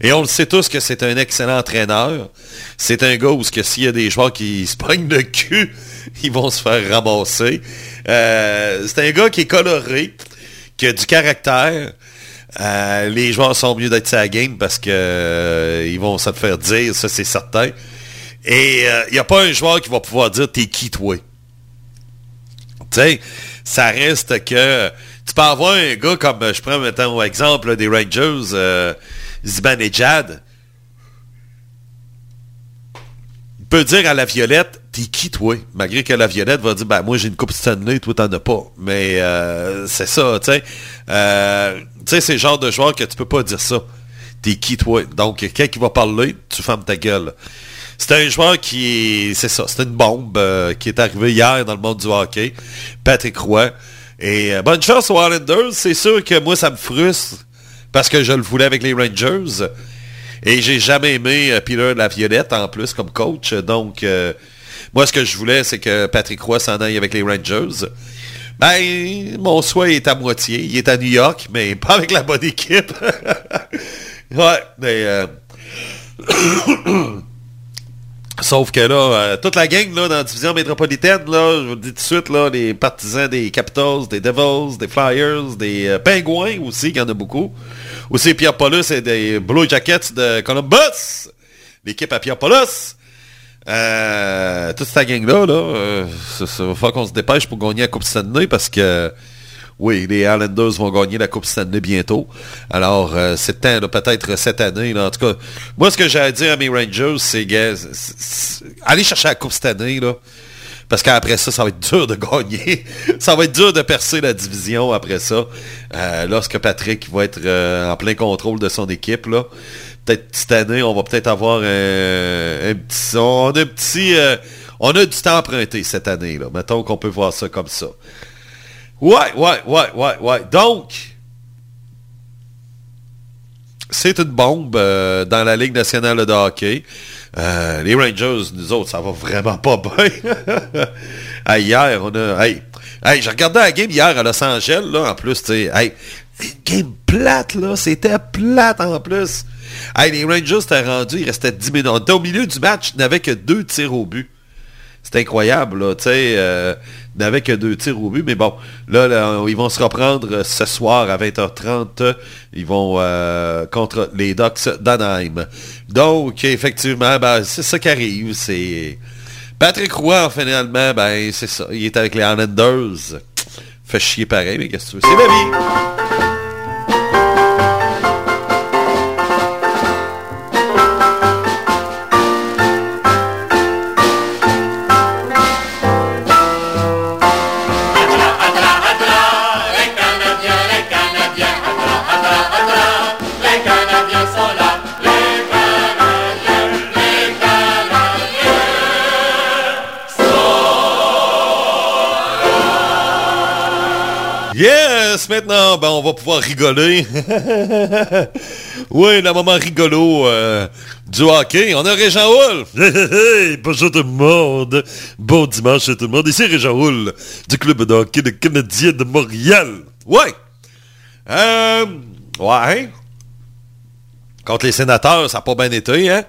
Et on le sait tous que c'est un excellent entraîneur. C'est un gars où s'il y a des joueurs qui se prennent le cul, ils vont se faire ramasser. Euh, c'est un gars qui est coloré, qui a du caractère. Euh, les joueurs sont mieux d'être sa game parce que euh, ils vont se faire dire, ça c'est certain. Et il n'y a pas un joueur qui va pouvoir dire t'es qui toi. Tu sais, ça reste que tu peux avoir un gars comme je prends maintenant exemple des Rangers, Zibanejad. Il peut dire à la Violette t'es qui, toi? Malgré que la Violette va dire, ben, moi, j'ai une coupe Stanley, toi, t'en as pas. Mais euh, c'est ça, tu sais. Euh, tu sais, c'est le genre de joueur que tu peux pas dire ça. T'es qui, toi? Donc, quelqu'un qui va parler, tu fermes ta gueule. C'est un joueur qui c'est ça, c'est une bombe euh, qui est arrivée hier dans le monde du hockey. Patrick Roy. Et bonne chance aux Islanders. C'est sûr que moi, ça me frustre parce que je le voulais avec les Rangers. Et j'ai jamais aimé Peter Laviolette en plus comme coach. Donc, moi, ce que je voulais, c'est que Patrick Roy s'en aille avec les Rangers. Ben, mon souhait est à moitié. Il est à New York, mais pas avec la bonne équipe. ouais, mais... Sauf que là, euh, toute la gang là, dans la division métropolitaine, là, je vous le dis tout de suite, là, les partisans des Capitals, des Devils, des Flyers, des euh, Penguins aussi, il y en a beaucoup. Aussi Pierre Paulus et des Blue Jackets de Columbus. L'équipe à Pierre Paulus. Euh, toute cette gang-là, là, euh, ça, va falloir qu'on se dépêche pour gagner la Coupe Stanley parce que, oui, les Islanders vont gagner la Coupe Stanley bientôt. Alors, euh, c'est temps, peut-être cette année. En tout cas, moi, ce que j'ai à dire à mes Rangers, c'est, allez chercher la Coupe Stanley, là. Parce qu'après ça, ça va être dur de gagner. ça va être dur de percer la division après ça. Euh, lorsque Patrick va être en plein contrôle de son équipe, là peut-être cette année, on va peut-être avoir un, petit... On a un petit... Euh, on a du temps emprunté cette année, là. Mettons qu'on peut voir ça comme ça. Ouais, ouais, ouais, ouais, ouais. Donc, c'est une bombe euh, dans la Ligue nationale de hockey. Euh, les Rangers, nous autres, ça va vraiment pas bien. hier, on a... Hey, hey la game hier à Los Angeles, là, en plus, tu sais. Game plate, là. C'était plate, en plus. Hey, les Rangers étaient rendus, il restait 10 minutes. Au milieu du match, il n'avait que deux tirs au but. C'est incroyable, là, tu sais, euh, n'avait que deux tirs au but, mais bon, là, ils vont se reprendre euh, ce soir à 20h30, ils vont euh, contre les Ducks d'Anaheim. Donc, effectivement, ben, c'est ça qui arrive. Patrick Roy, finalement, ben, c'est ça, il est avec les Islanders. Fait chier pareil, mais qu'est-ce que tu veux, c'est la vie! Maintenant, ben, on va pouvoir rigoler. oui, le moment rigolo euh, du hockey. On a Régent. Hey, bonjour tout le monde. Bon dimanche à tout le monde. Ici Régent Hull, du club de hockey de Canadien de Montréal. Ouais. Euh, ouais. Contre les sénateurs, ça n'a pas bien été, hein?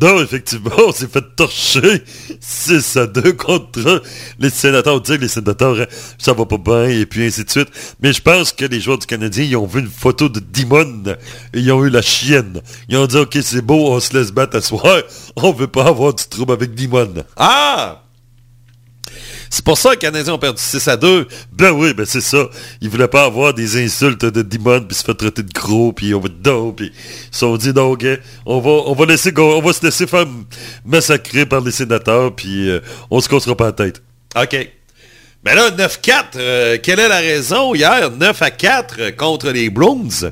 Non, effectivement, on s'est fait torcher 6 à 2 contre les sénateurs. On dit que les sénateurs, hein, ça va pas bien, et puis ainsi de suite. Mais je pense que les joueurs du Canadien, ils ont vu une photo de Dimon, et ils ont eu la chienne. Ils ont dit, OK, c'est beau, on se laisse battre à soir. On veut pas avoir du trouble avec Dimon. Ah! C'est pour ça que les Canadiens ont perdu 6 à 2. Ben oui, ben c'est ça. Ils voulaient pas avoir des insultes de Dimon, puis se faire traiter de gros, puis on va de puis ils se sont dit, non, OK, on va, on va, on va se laisser faire massacrer par les sénateurs, puis euh, on se cassera pas la tête. OK. Mais là, 9-4, euh, quelle est la raison hier? 9 à 4 euh, contre les Browns?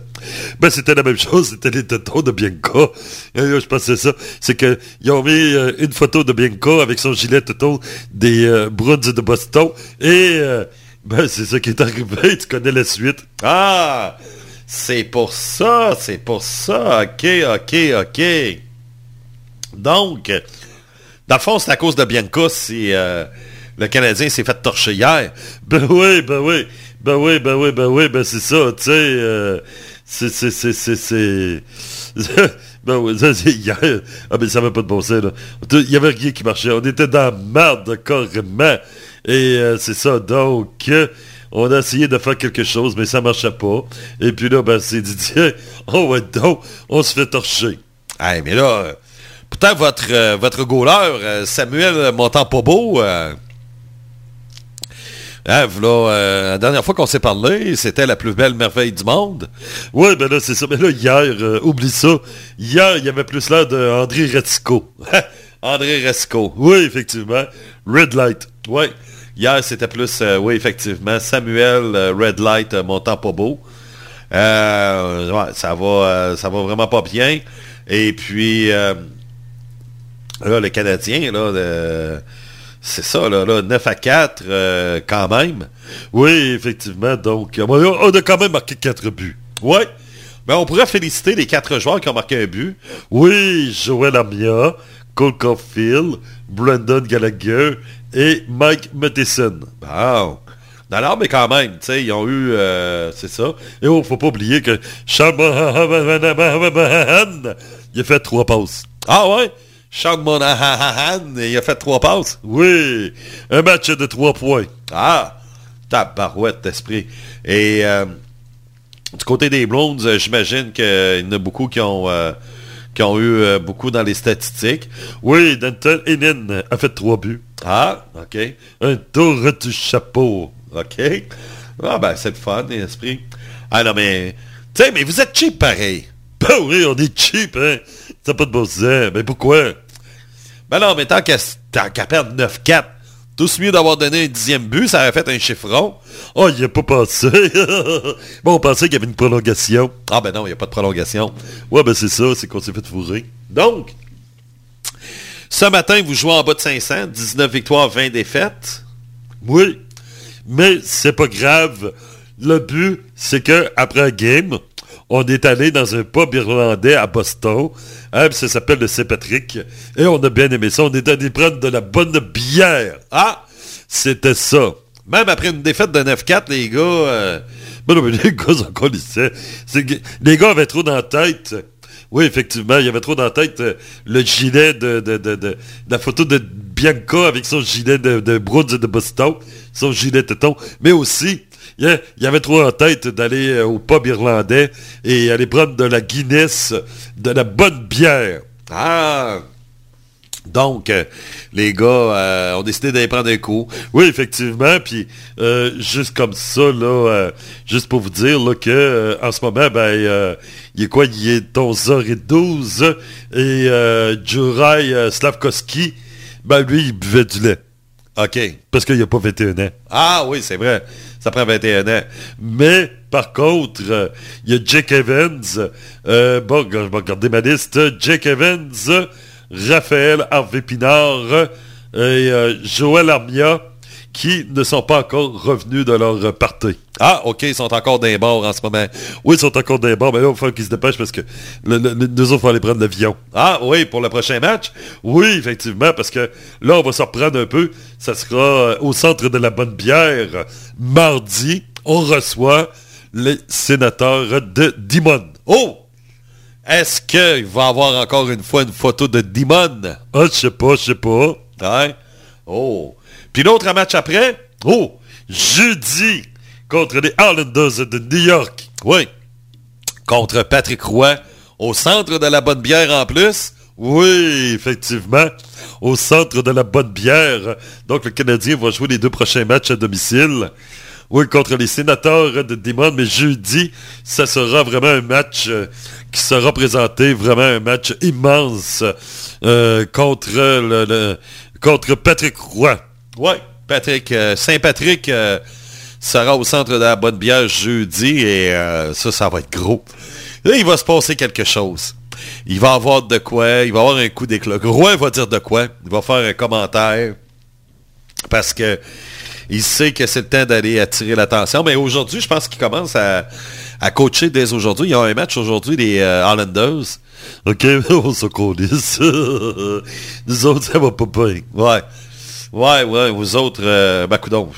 Ben, c'était la même chose, c'était les tétons de Bianca. je pensais ça. C'est qu'ils ont mis euh, une photo de Bianca avec son gilet téton des Browns de Boston. Et, ben, c'est ça qui est arrivé. Tu connais la suite. Ah! C'est pour ça, c'est pour ça. OK, OK, OK. Donc, dans le fond, c'est à cause de Bianca, c'est le Canadien s'est fait torcher hier. Ben oui, ben oui. Ben oui, ben oui, ben oui, ben c'est ça, tu sais. Euh, c'est, c'est, c'est, c'est, c'est... ben oui, hier. Ah, mais ça va pas de bon sens, là. Il y avait rien qui marchait. On était dans la merde, carrément. Et euh, c'est ça, donc... on a essayé de faire quelque chose, mais ça marchait pas. Et puis là, ben, c'est dit, tiens, oh ouais, donc, on se fait torcher. Hey, mais là, pourtant, votre, euh, votre goaler, Samuel Montempobo, Hein, euh, la dernière fois qu'on s'est parlé, c'était la plus belle merveille du monde. Oui, ben là, c'est ça. Mais là, hier, euh, oublie ça. Hier, il y avait plus l'air d'André Retico. André Resco. Oui, effectivement. Red Light. Oui. Hier, c'était plus, euh, oui, effectivement, Samuel Red Light montant pas beau. ouais, ça va, ça va vraiment pas bien. Et puis, là, le Canadien, là, c'est ça, là, 9 à 4, euh, quand même. Oui, effectivement. Donc, on a quand même marqué 4 buts. Oui. Mais ben, on pourrait féliciter les 4 joueurs qui ont marqué un but. Oui, Joël Amia, Cole Caulfield, Brandon Gallagher et Mike Matheson. Bon. Alors, mais quand même, tu sais, ils ont eu, euh, c'est ça. Et oh, faut pas oublier que il a fait trois passes. Ah ouais? Sean Monahan, il a fait trois passes. Oui, un match de trois points. Ah, tabarouette d'esprit. Et euh, du côté des Blondes, euh, j'imagine qu'il y en a beaucoup qui ont, euh, qui ont eu beaucoup dans les statistiques. Oui, Danton Henin a fait trois buts. Ah, OK. Un tour du chapeau. OK. Ah ben, c'est le fun, l'esprit. Ah non, mais... Tu sais, mais vous êtes cheap pareil? Ben oui, on est cheap, hein. Ça pas de bon sens. Mais pourquoi? Ben non, mais tant qu'à perdre 9-4, tout mieux d'avoir donné un dixième but, ça aurait fait un chiffron. Oh, il a pas pensé. bon, on pensait qu'il y avait une prolongation. Ah ben non, il n'y a pas de prolongation. Ouais, ben c'est ça, c'est qu'on s'est fait fourrer. Donc, ce matin, vous jouez en bas de 500, 19 victoires, 20 défaites. Oui, mais c'est pas grave. Le but, c'est que après un game, on est allé dans un pub irlandais à Boston. Hein, ça s'appelle le Saint-Patrick. Et on a bien aimé ça. On est allé prendre de la bonne bière. Ah! C'était ça. Même après une défaite de 9-4, les gars... Euh... Ben mais les gars encore Les gars avaient trop dans la tête. Oui, effectivement, il y avait trop dans la tête euh, le gilet de, de, de, la photo de Bianca avec son gilet de, de de Boston, son gilet téton, mais aussi il y avait trop en tête d'aller euh, au pub irlandais et aller prendre de la Guinness, de la bonne bière. Ah! Donc, euh, les gars euh, ont décidé d'aller prendre un coup. Oui, effectivement. Puis, juste comme ça, là, juste pour vous dire là, que en ce moment, ben, il est quoi? Il est 11h12 et Juraj Slavkovski, ben lui, il buvait du lait. OK. Parce qu'il a pas 21 ans. Ah oui, c'est vrai ça prend 21 ans. Mais, par contre, euh, il y a Jake Evans. Euh, bon, je vais regarder ma liste. Jake Evans, Raphaël Harvey Pinard et euh, Joël Armia qui ne sont pas encore revenus de leur partie. Ah, OK, ils sont encore dans les en ce moment. Oui, ils sont encore dans les mais là, il falloir qu'ils se dépêchent parce que nous autres, il faut aller prendre l'avion. Ah, oui, pour le prochain match? Oui, effectivement, parce que là, on va se reprendre un peu. Ça sera euh, au centre de la bonne bière. Mardi, on reçoit les sénateurs de Dimon. Oh! Est-ce qu'il va avoir encore une fois une photo de Demon? Ah, je sais pas, je sais pas. Hein? Oh. Puis l'autre match après? Oh, jeudi, contre les Islanders de New York. Oui. Contre Patrick Roy, au centre de la bonne bière en plus. Oui, effectivement, au centre de la bonne bière. Donc, le Canadien va jouer les deux prochains matchs à domicile. Oui, contre les sénateurs de Demon, mais jeudi, ça sera vraiment un match euh, qui sera présenté, vraiment un match immense euh, contre, contre Patrick Roy. Oui. Patrick, euh, Saint-Patrick euh, sera au centre de la bonne bière jeudi et euh, ça, ça va être gros. Là, il va se passer quelque chose. Il va avoir de quoi, il va avoir un coup d'éclat. Roy va dire de quoi, il va faire un commentaire parce que il sait que c'est le temps d'aller attirer l'attention. Mais aujourd'hui, je pense qu'il commence à, à coacher dès aujourd'hui. Il y a un match aujourd'hui des euh, Islanders. OK, on se connaisse. Nous autres, ça va pas bien. Ouais. Ouais, ouais, vous autres, euh, ben, coudonc.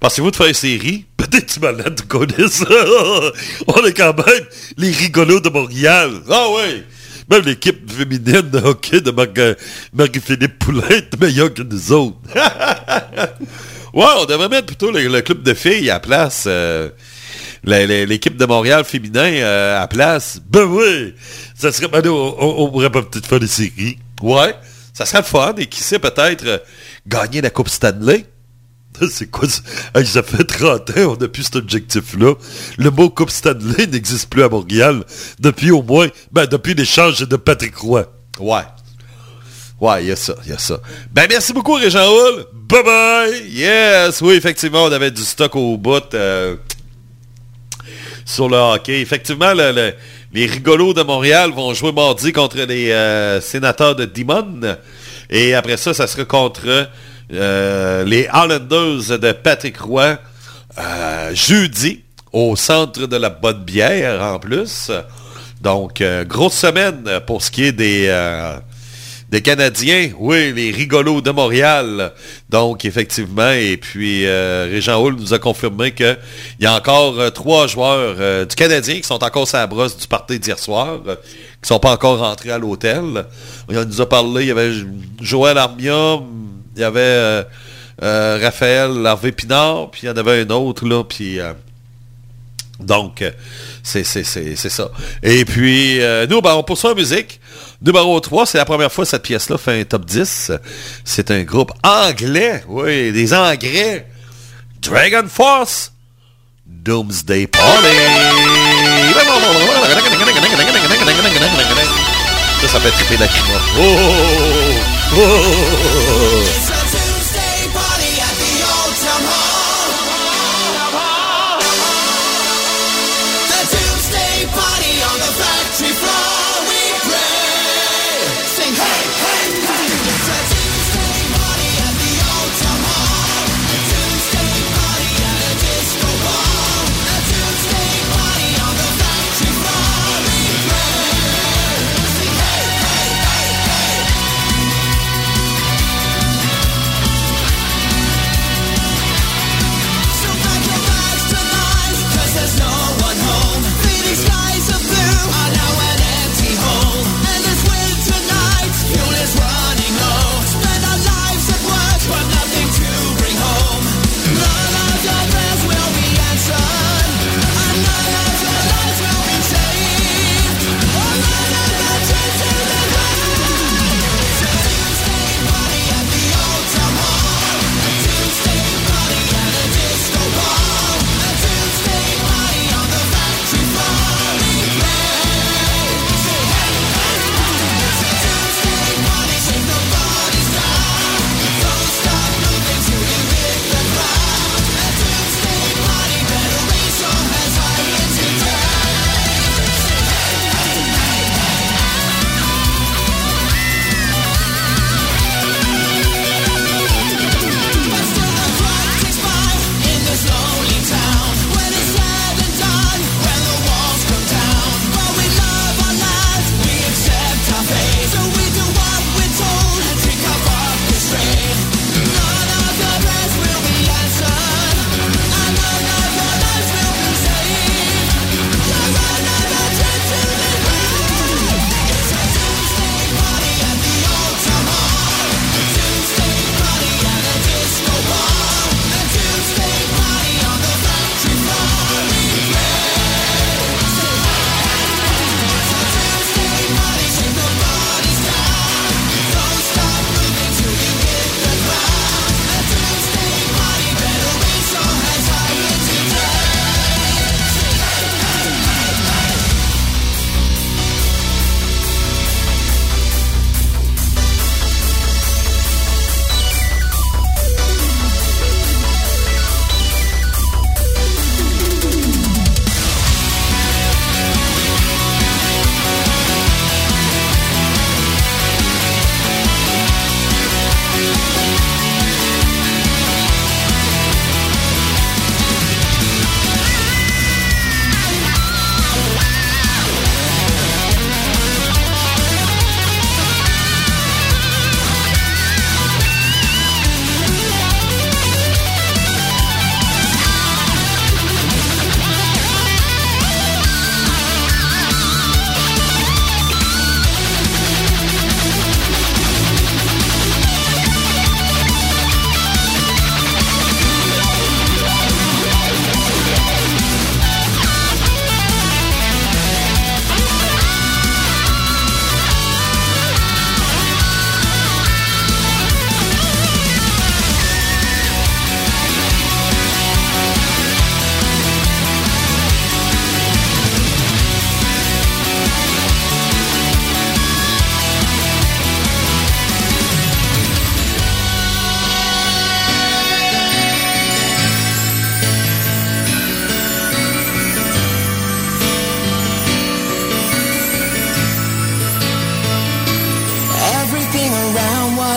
Pensez-vous de faire une série? Peut-être malade, tu connais ça. On est quand même les rigolos de Montréal. Ah oui! Même l'équipe féminine de hockey de Marie-Philippe Poulain est meilleure que nous autres. Ouais, on devrait mettre plutôt le, club de filles à place. euh, L'équipe de Montréal féminin euh, à place. Ben oui, ça serait... Ben, on, on- on pourrait peut-être faire des séries. Ouais, ça serait le fun. Et qui sait peut-être euh, gagner la Coupe Stanley. C'est quoi ça? Ça fait 30 ans, on n'a plus cet objectif-là. Le mot Coupe Stanley n'existe plus à Montréal depuis au moins... Ben, depuis l'échange de Patrick Roy. Ouais. Ouais, il y a ça, il y a ça. Ben, merci beaucoup, Régent Hull. Bye bye! Yes, oui, effectivement, on avait du stock au bout euh, sur le hockey. Effectivement, le- les rigolos de Montréal vont jouer mardi contre les euh, sénateurs de Dimon. Et après ça, ça sera contre euh, les Islanders de Patrick Roy euh, jeudi au centre de la bonne bière en plus. Donc, grosse semaine pour ce qui est des... des Canadiens, oui, les rigolos de Montréal. Donc, effectivement, et puis euh, Régent Hull nous a confirmé qu'il y a encore euh, trois joueurs euh, du Canadien qui sont encore sur la brosse du party d'hier soir, qui sont pas encore rentrés à l'hôtel. Il nous a parlé, il y avait Joël Armia, il y avait Raphaël Harvey Pinard, puis il y en avait un autre, là, puis... donc, c'est ça. Et puis, nous, ben, on poursuit en musique. Numéro 3, c'est la première fois que cette pièce-là fait un top 10. C'est un groupe anglais. Oui, des Anglais. Dragon Force. Doomsday Party. Ça, ça fait triper la climat. Oh, oh, oh, oh,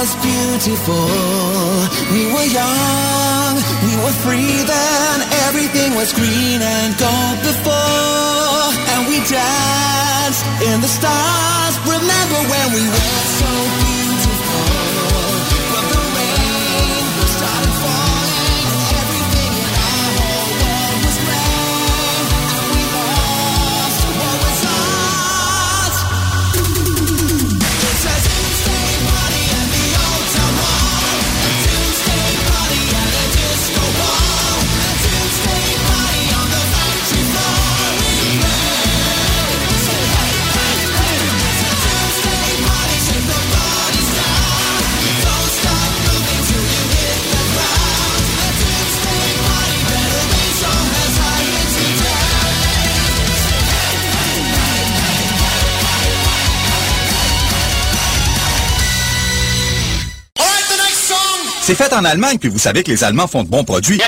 was beautiful. We were young, we were free then. Everything was green and gold before. And we danced in the stars. Remember when we were so beautiful? C'est fait en Allemagne, puis vous savez que les Allemands font de bons produits.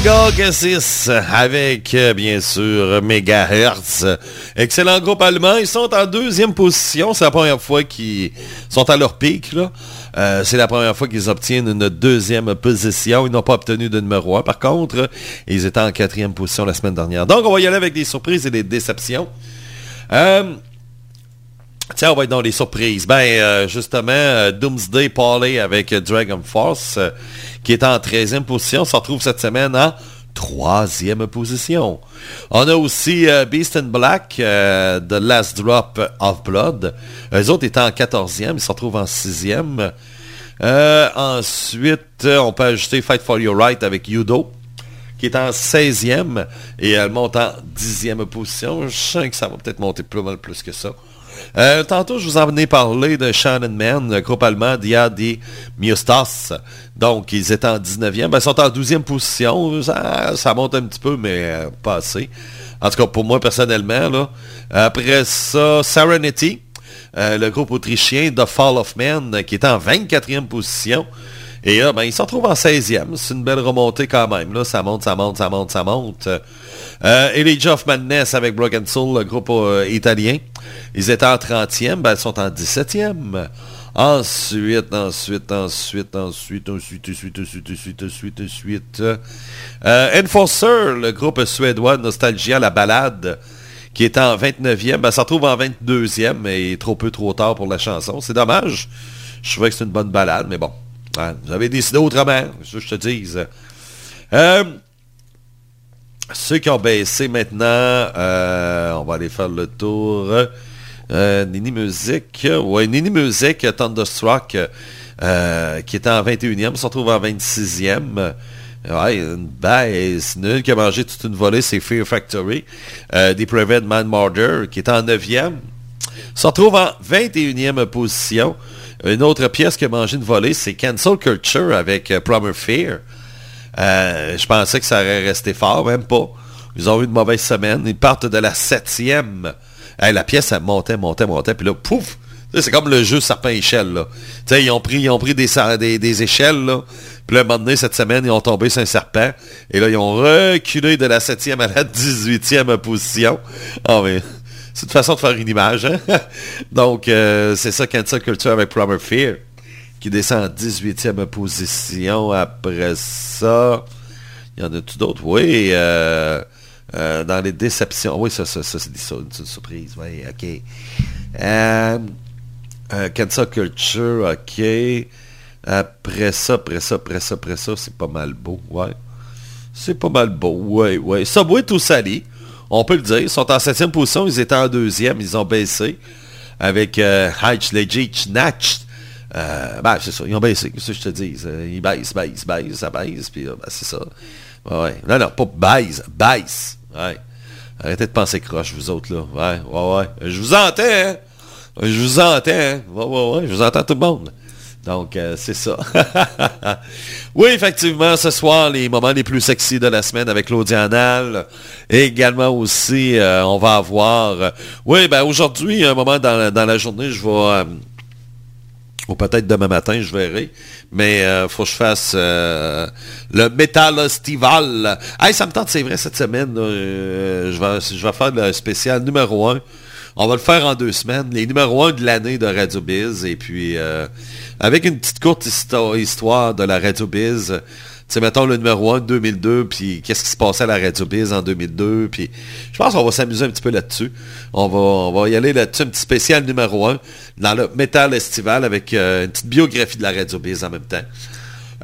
Angle Gassis avec, euh, bien sûr, Megahertz. Excellent groupe allemand. Ils sont en deuxième position. C'est la première fois qu'ils sont à leur pic. Euh, c'est la première fois qu'ils obtiennent une deuxième position. Ils n'ont pas obtenu de numéro 1. Par contre, ils étaient en quatrième position la semaine dernière. Donc, on va y aller avec des surprises et des déceptions. Euh, Tiens, on va être dans les surprises. Ben, euh, justement, euh, Doomsday Parley avec euh, Dragon Force, qui est en 13e position, se retrouve cette semaine en troisième position. On a aussi Beast in Black, The Last Drop of Blood. Eux autres étaient en 14e, ils se retrouvent en 6e. Euh, ensuite, on peut ajouter Fight for Your Right avec Yudo qui est en 16e et elle monte en 10e position. Je sens que ça va peut-être monter plus mal plus que ça. Euh, tantôt, je vous en venais parler de Shannon Man, le groupe allemand d'Ia di Miostas. Donc, ils étaient en 19e. Ben, ils sont en 12e position. Ça, monte un petit peu, mais euh, pas assez. En tout cas, pour moi, personnellement. Après ça, Serenity, euh, le groupe autrichien The Fall of Man, qui est en 24e position. Et là, ben, ils se retrouvent en 16e. C'est une belle remontée quand même. Ça monte, ça monte, ça monte, ça monte. Euh, Elijah of Madness avec Broken Soul, le groupe italien. Ils étaient en 30e, ben, ils sont en 17e. Ensuite, ensuite, ensuite, ensuite, ensuite, ensuite, ensuite, ensuite, ensuite, ensuite. Euh, Enforcer, le groupe suédois Nostalgia, la balade, qui est en 29e, ben, ça retrouve en 22e, mais trop peu, trop tard pour la chanson. C'est dommage. Je trouvais que c'est une bonne balade, mais bon. Vous avez décidé autrement, je te dise. Euh, ceux qui ont baissé maintenant, euh, on va aller faire le tour. Euh, Nini Music, ouais, Nini Music, Thunderstruck, euh, qui était en 21e, se retrouve en 26e. Ouais, une baisse nulle qui a mangé toute une volée, c'est Fear Factory. Euh, Depraved Man Murder, qui est en 9e, se retrouve en 21e position. Une autre pièce qui a mangé une volée, c'est Cancel Culture avec Promer Fear. Euh, je pensais que ça aurait resté fort, même pas. Ils ont eu une mauvaise semaine. Ils partent de la septième. La pièce, elle montait, montait, montait. Puis là, pouf! C'est comme le jeu serpent-échelle. Ils ont pris, des, échelles. Là. Puis là, cette semaine, ils ont tombé sur un serpent. Et là, ils ont reculé de la septième à la 18e position. Ah, mais c'est une façon de faire une image. Hein? Donc, euh, c'est ça, Cancel Culture avec Promer Fear qui descend en 18e position. Après ça, il y en a-tu d'autres? Oui, euh, euh, dans les déceptions. Oui, ça, ça, c'est une surprise. Oui, OK. Euh, euh, Culture, OK. Après ça, après ça, après ça, après ça, c'est pas mal beau, ouais. C'est pas mal beau, ouais, ouais. Subway tout sali, on peut le dire. Ils sont en septième position, ils étaient en deuxième, ils ont baissé avec Hitch Legit Natch. Euh, ben, c'est ça, ils ont baissé, qu'est-ce que je te dis? Ils baissent, baissent, baissent, ça baisse, puis euh, ben, c'est ça. Ouais. Non, non, pas baisse, baisse. Ouais. Arrêtez de penser croche, vous autres, là. Ouais, ouais, ouais. Je vous entends, hein? Je vous entends, hein? Ouais, ouais, ouais. Je vous entends tout le monde. Donc, euh, c'est ça. oui, effectivement, ce soir, les moments les plus sexy de la semaine avec l'Audianal. Et également aussi, on va avoir... oui, ben aujourd'hui, un moment dans dans la journée, je vais... ou peut-être demain matin, je verrai. Mais euh, faut que je fasse euh, le Metal Estival. Hey, ça me tente, c'est vrai, cette semaine. euh, je, vais, je vais faire le spécial numéro 1. On va le faire en deux semaines. Les numéros 1 de l'année de Radio Biz. Et puis, euh, avec une petite courte histo- histoire de la Radio Biz. Sais, mettons le numéro 1 de 2002, puis qu'est-ce qui se passait à la Radio Biz en 2002, puis je pense qu'on va s'amuser un petit peu là-dessus. On va, on va y aller là-dessus, un petit spécial numéro 1 dans le Metal Estival avec euh, une petite biographie de la Radio Biz en même temps.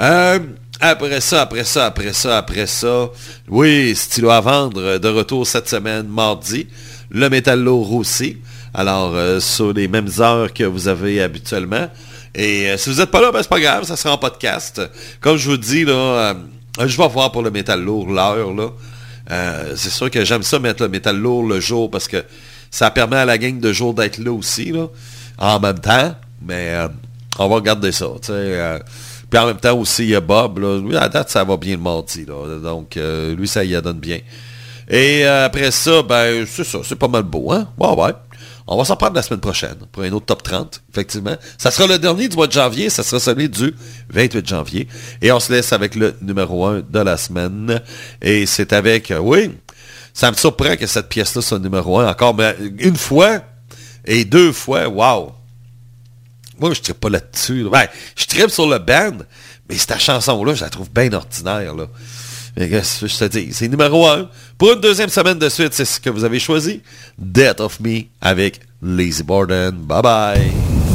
Euh, après ça, après ça, après ça, après ça, oui, stylo à vendre, de retour cette semaine, mardi, le Metallo aussi. Alors, euh, sur les mêmes heures que vous avez habituellement. Et euh, si vous n'êtes pas là, ben, c'est pas grave, ça sera en podcast. Comme je vous dis, là, euh, je vais voir pour le métal lourd l'heure, là. Euh, c'est sûr que j'aime ça mettre le métal lourd le jour parce que ça permet à la gang de jour d'être là aussi, là, en même temps. Mais on va regarder ça, puis en même temps aussi, il y a Bob, là. Lui, à date, ça va bien le mardi, là. Donc, lui, ça y donne bien. Et après ça, ben, c'est ça, c'est pas mal beau, hein? Ouais, ouais. On va s'en prendre la semaine prochaine pour un autre top 30, effectivement. Ça sera le dernier du mois de janvier, ça sera celui du 28 janvier. Et on se laisse avec le numéro 1 de la semaine. Et c'est avec, euh, oui, ça me surprend que cette pièce-là soit numéro 1 encore, une fois et deux fois, wow! Moi, je ne pas là-dessus. là. Ben, je tripe sur le band, mais cette chanson-là, je la trouve bien ordinaire. Mais qu'est-ce que je te dis? C'est numéro un. Pour une deuxième semaine de suite, c'est ce que vous avez choisi. Death of Me avec Lazy Borden. Bye bye.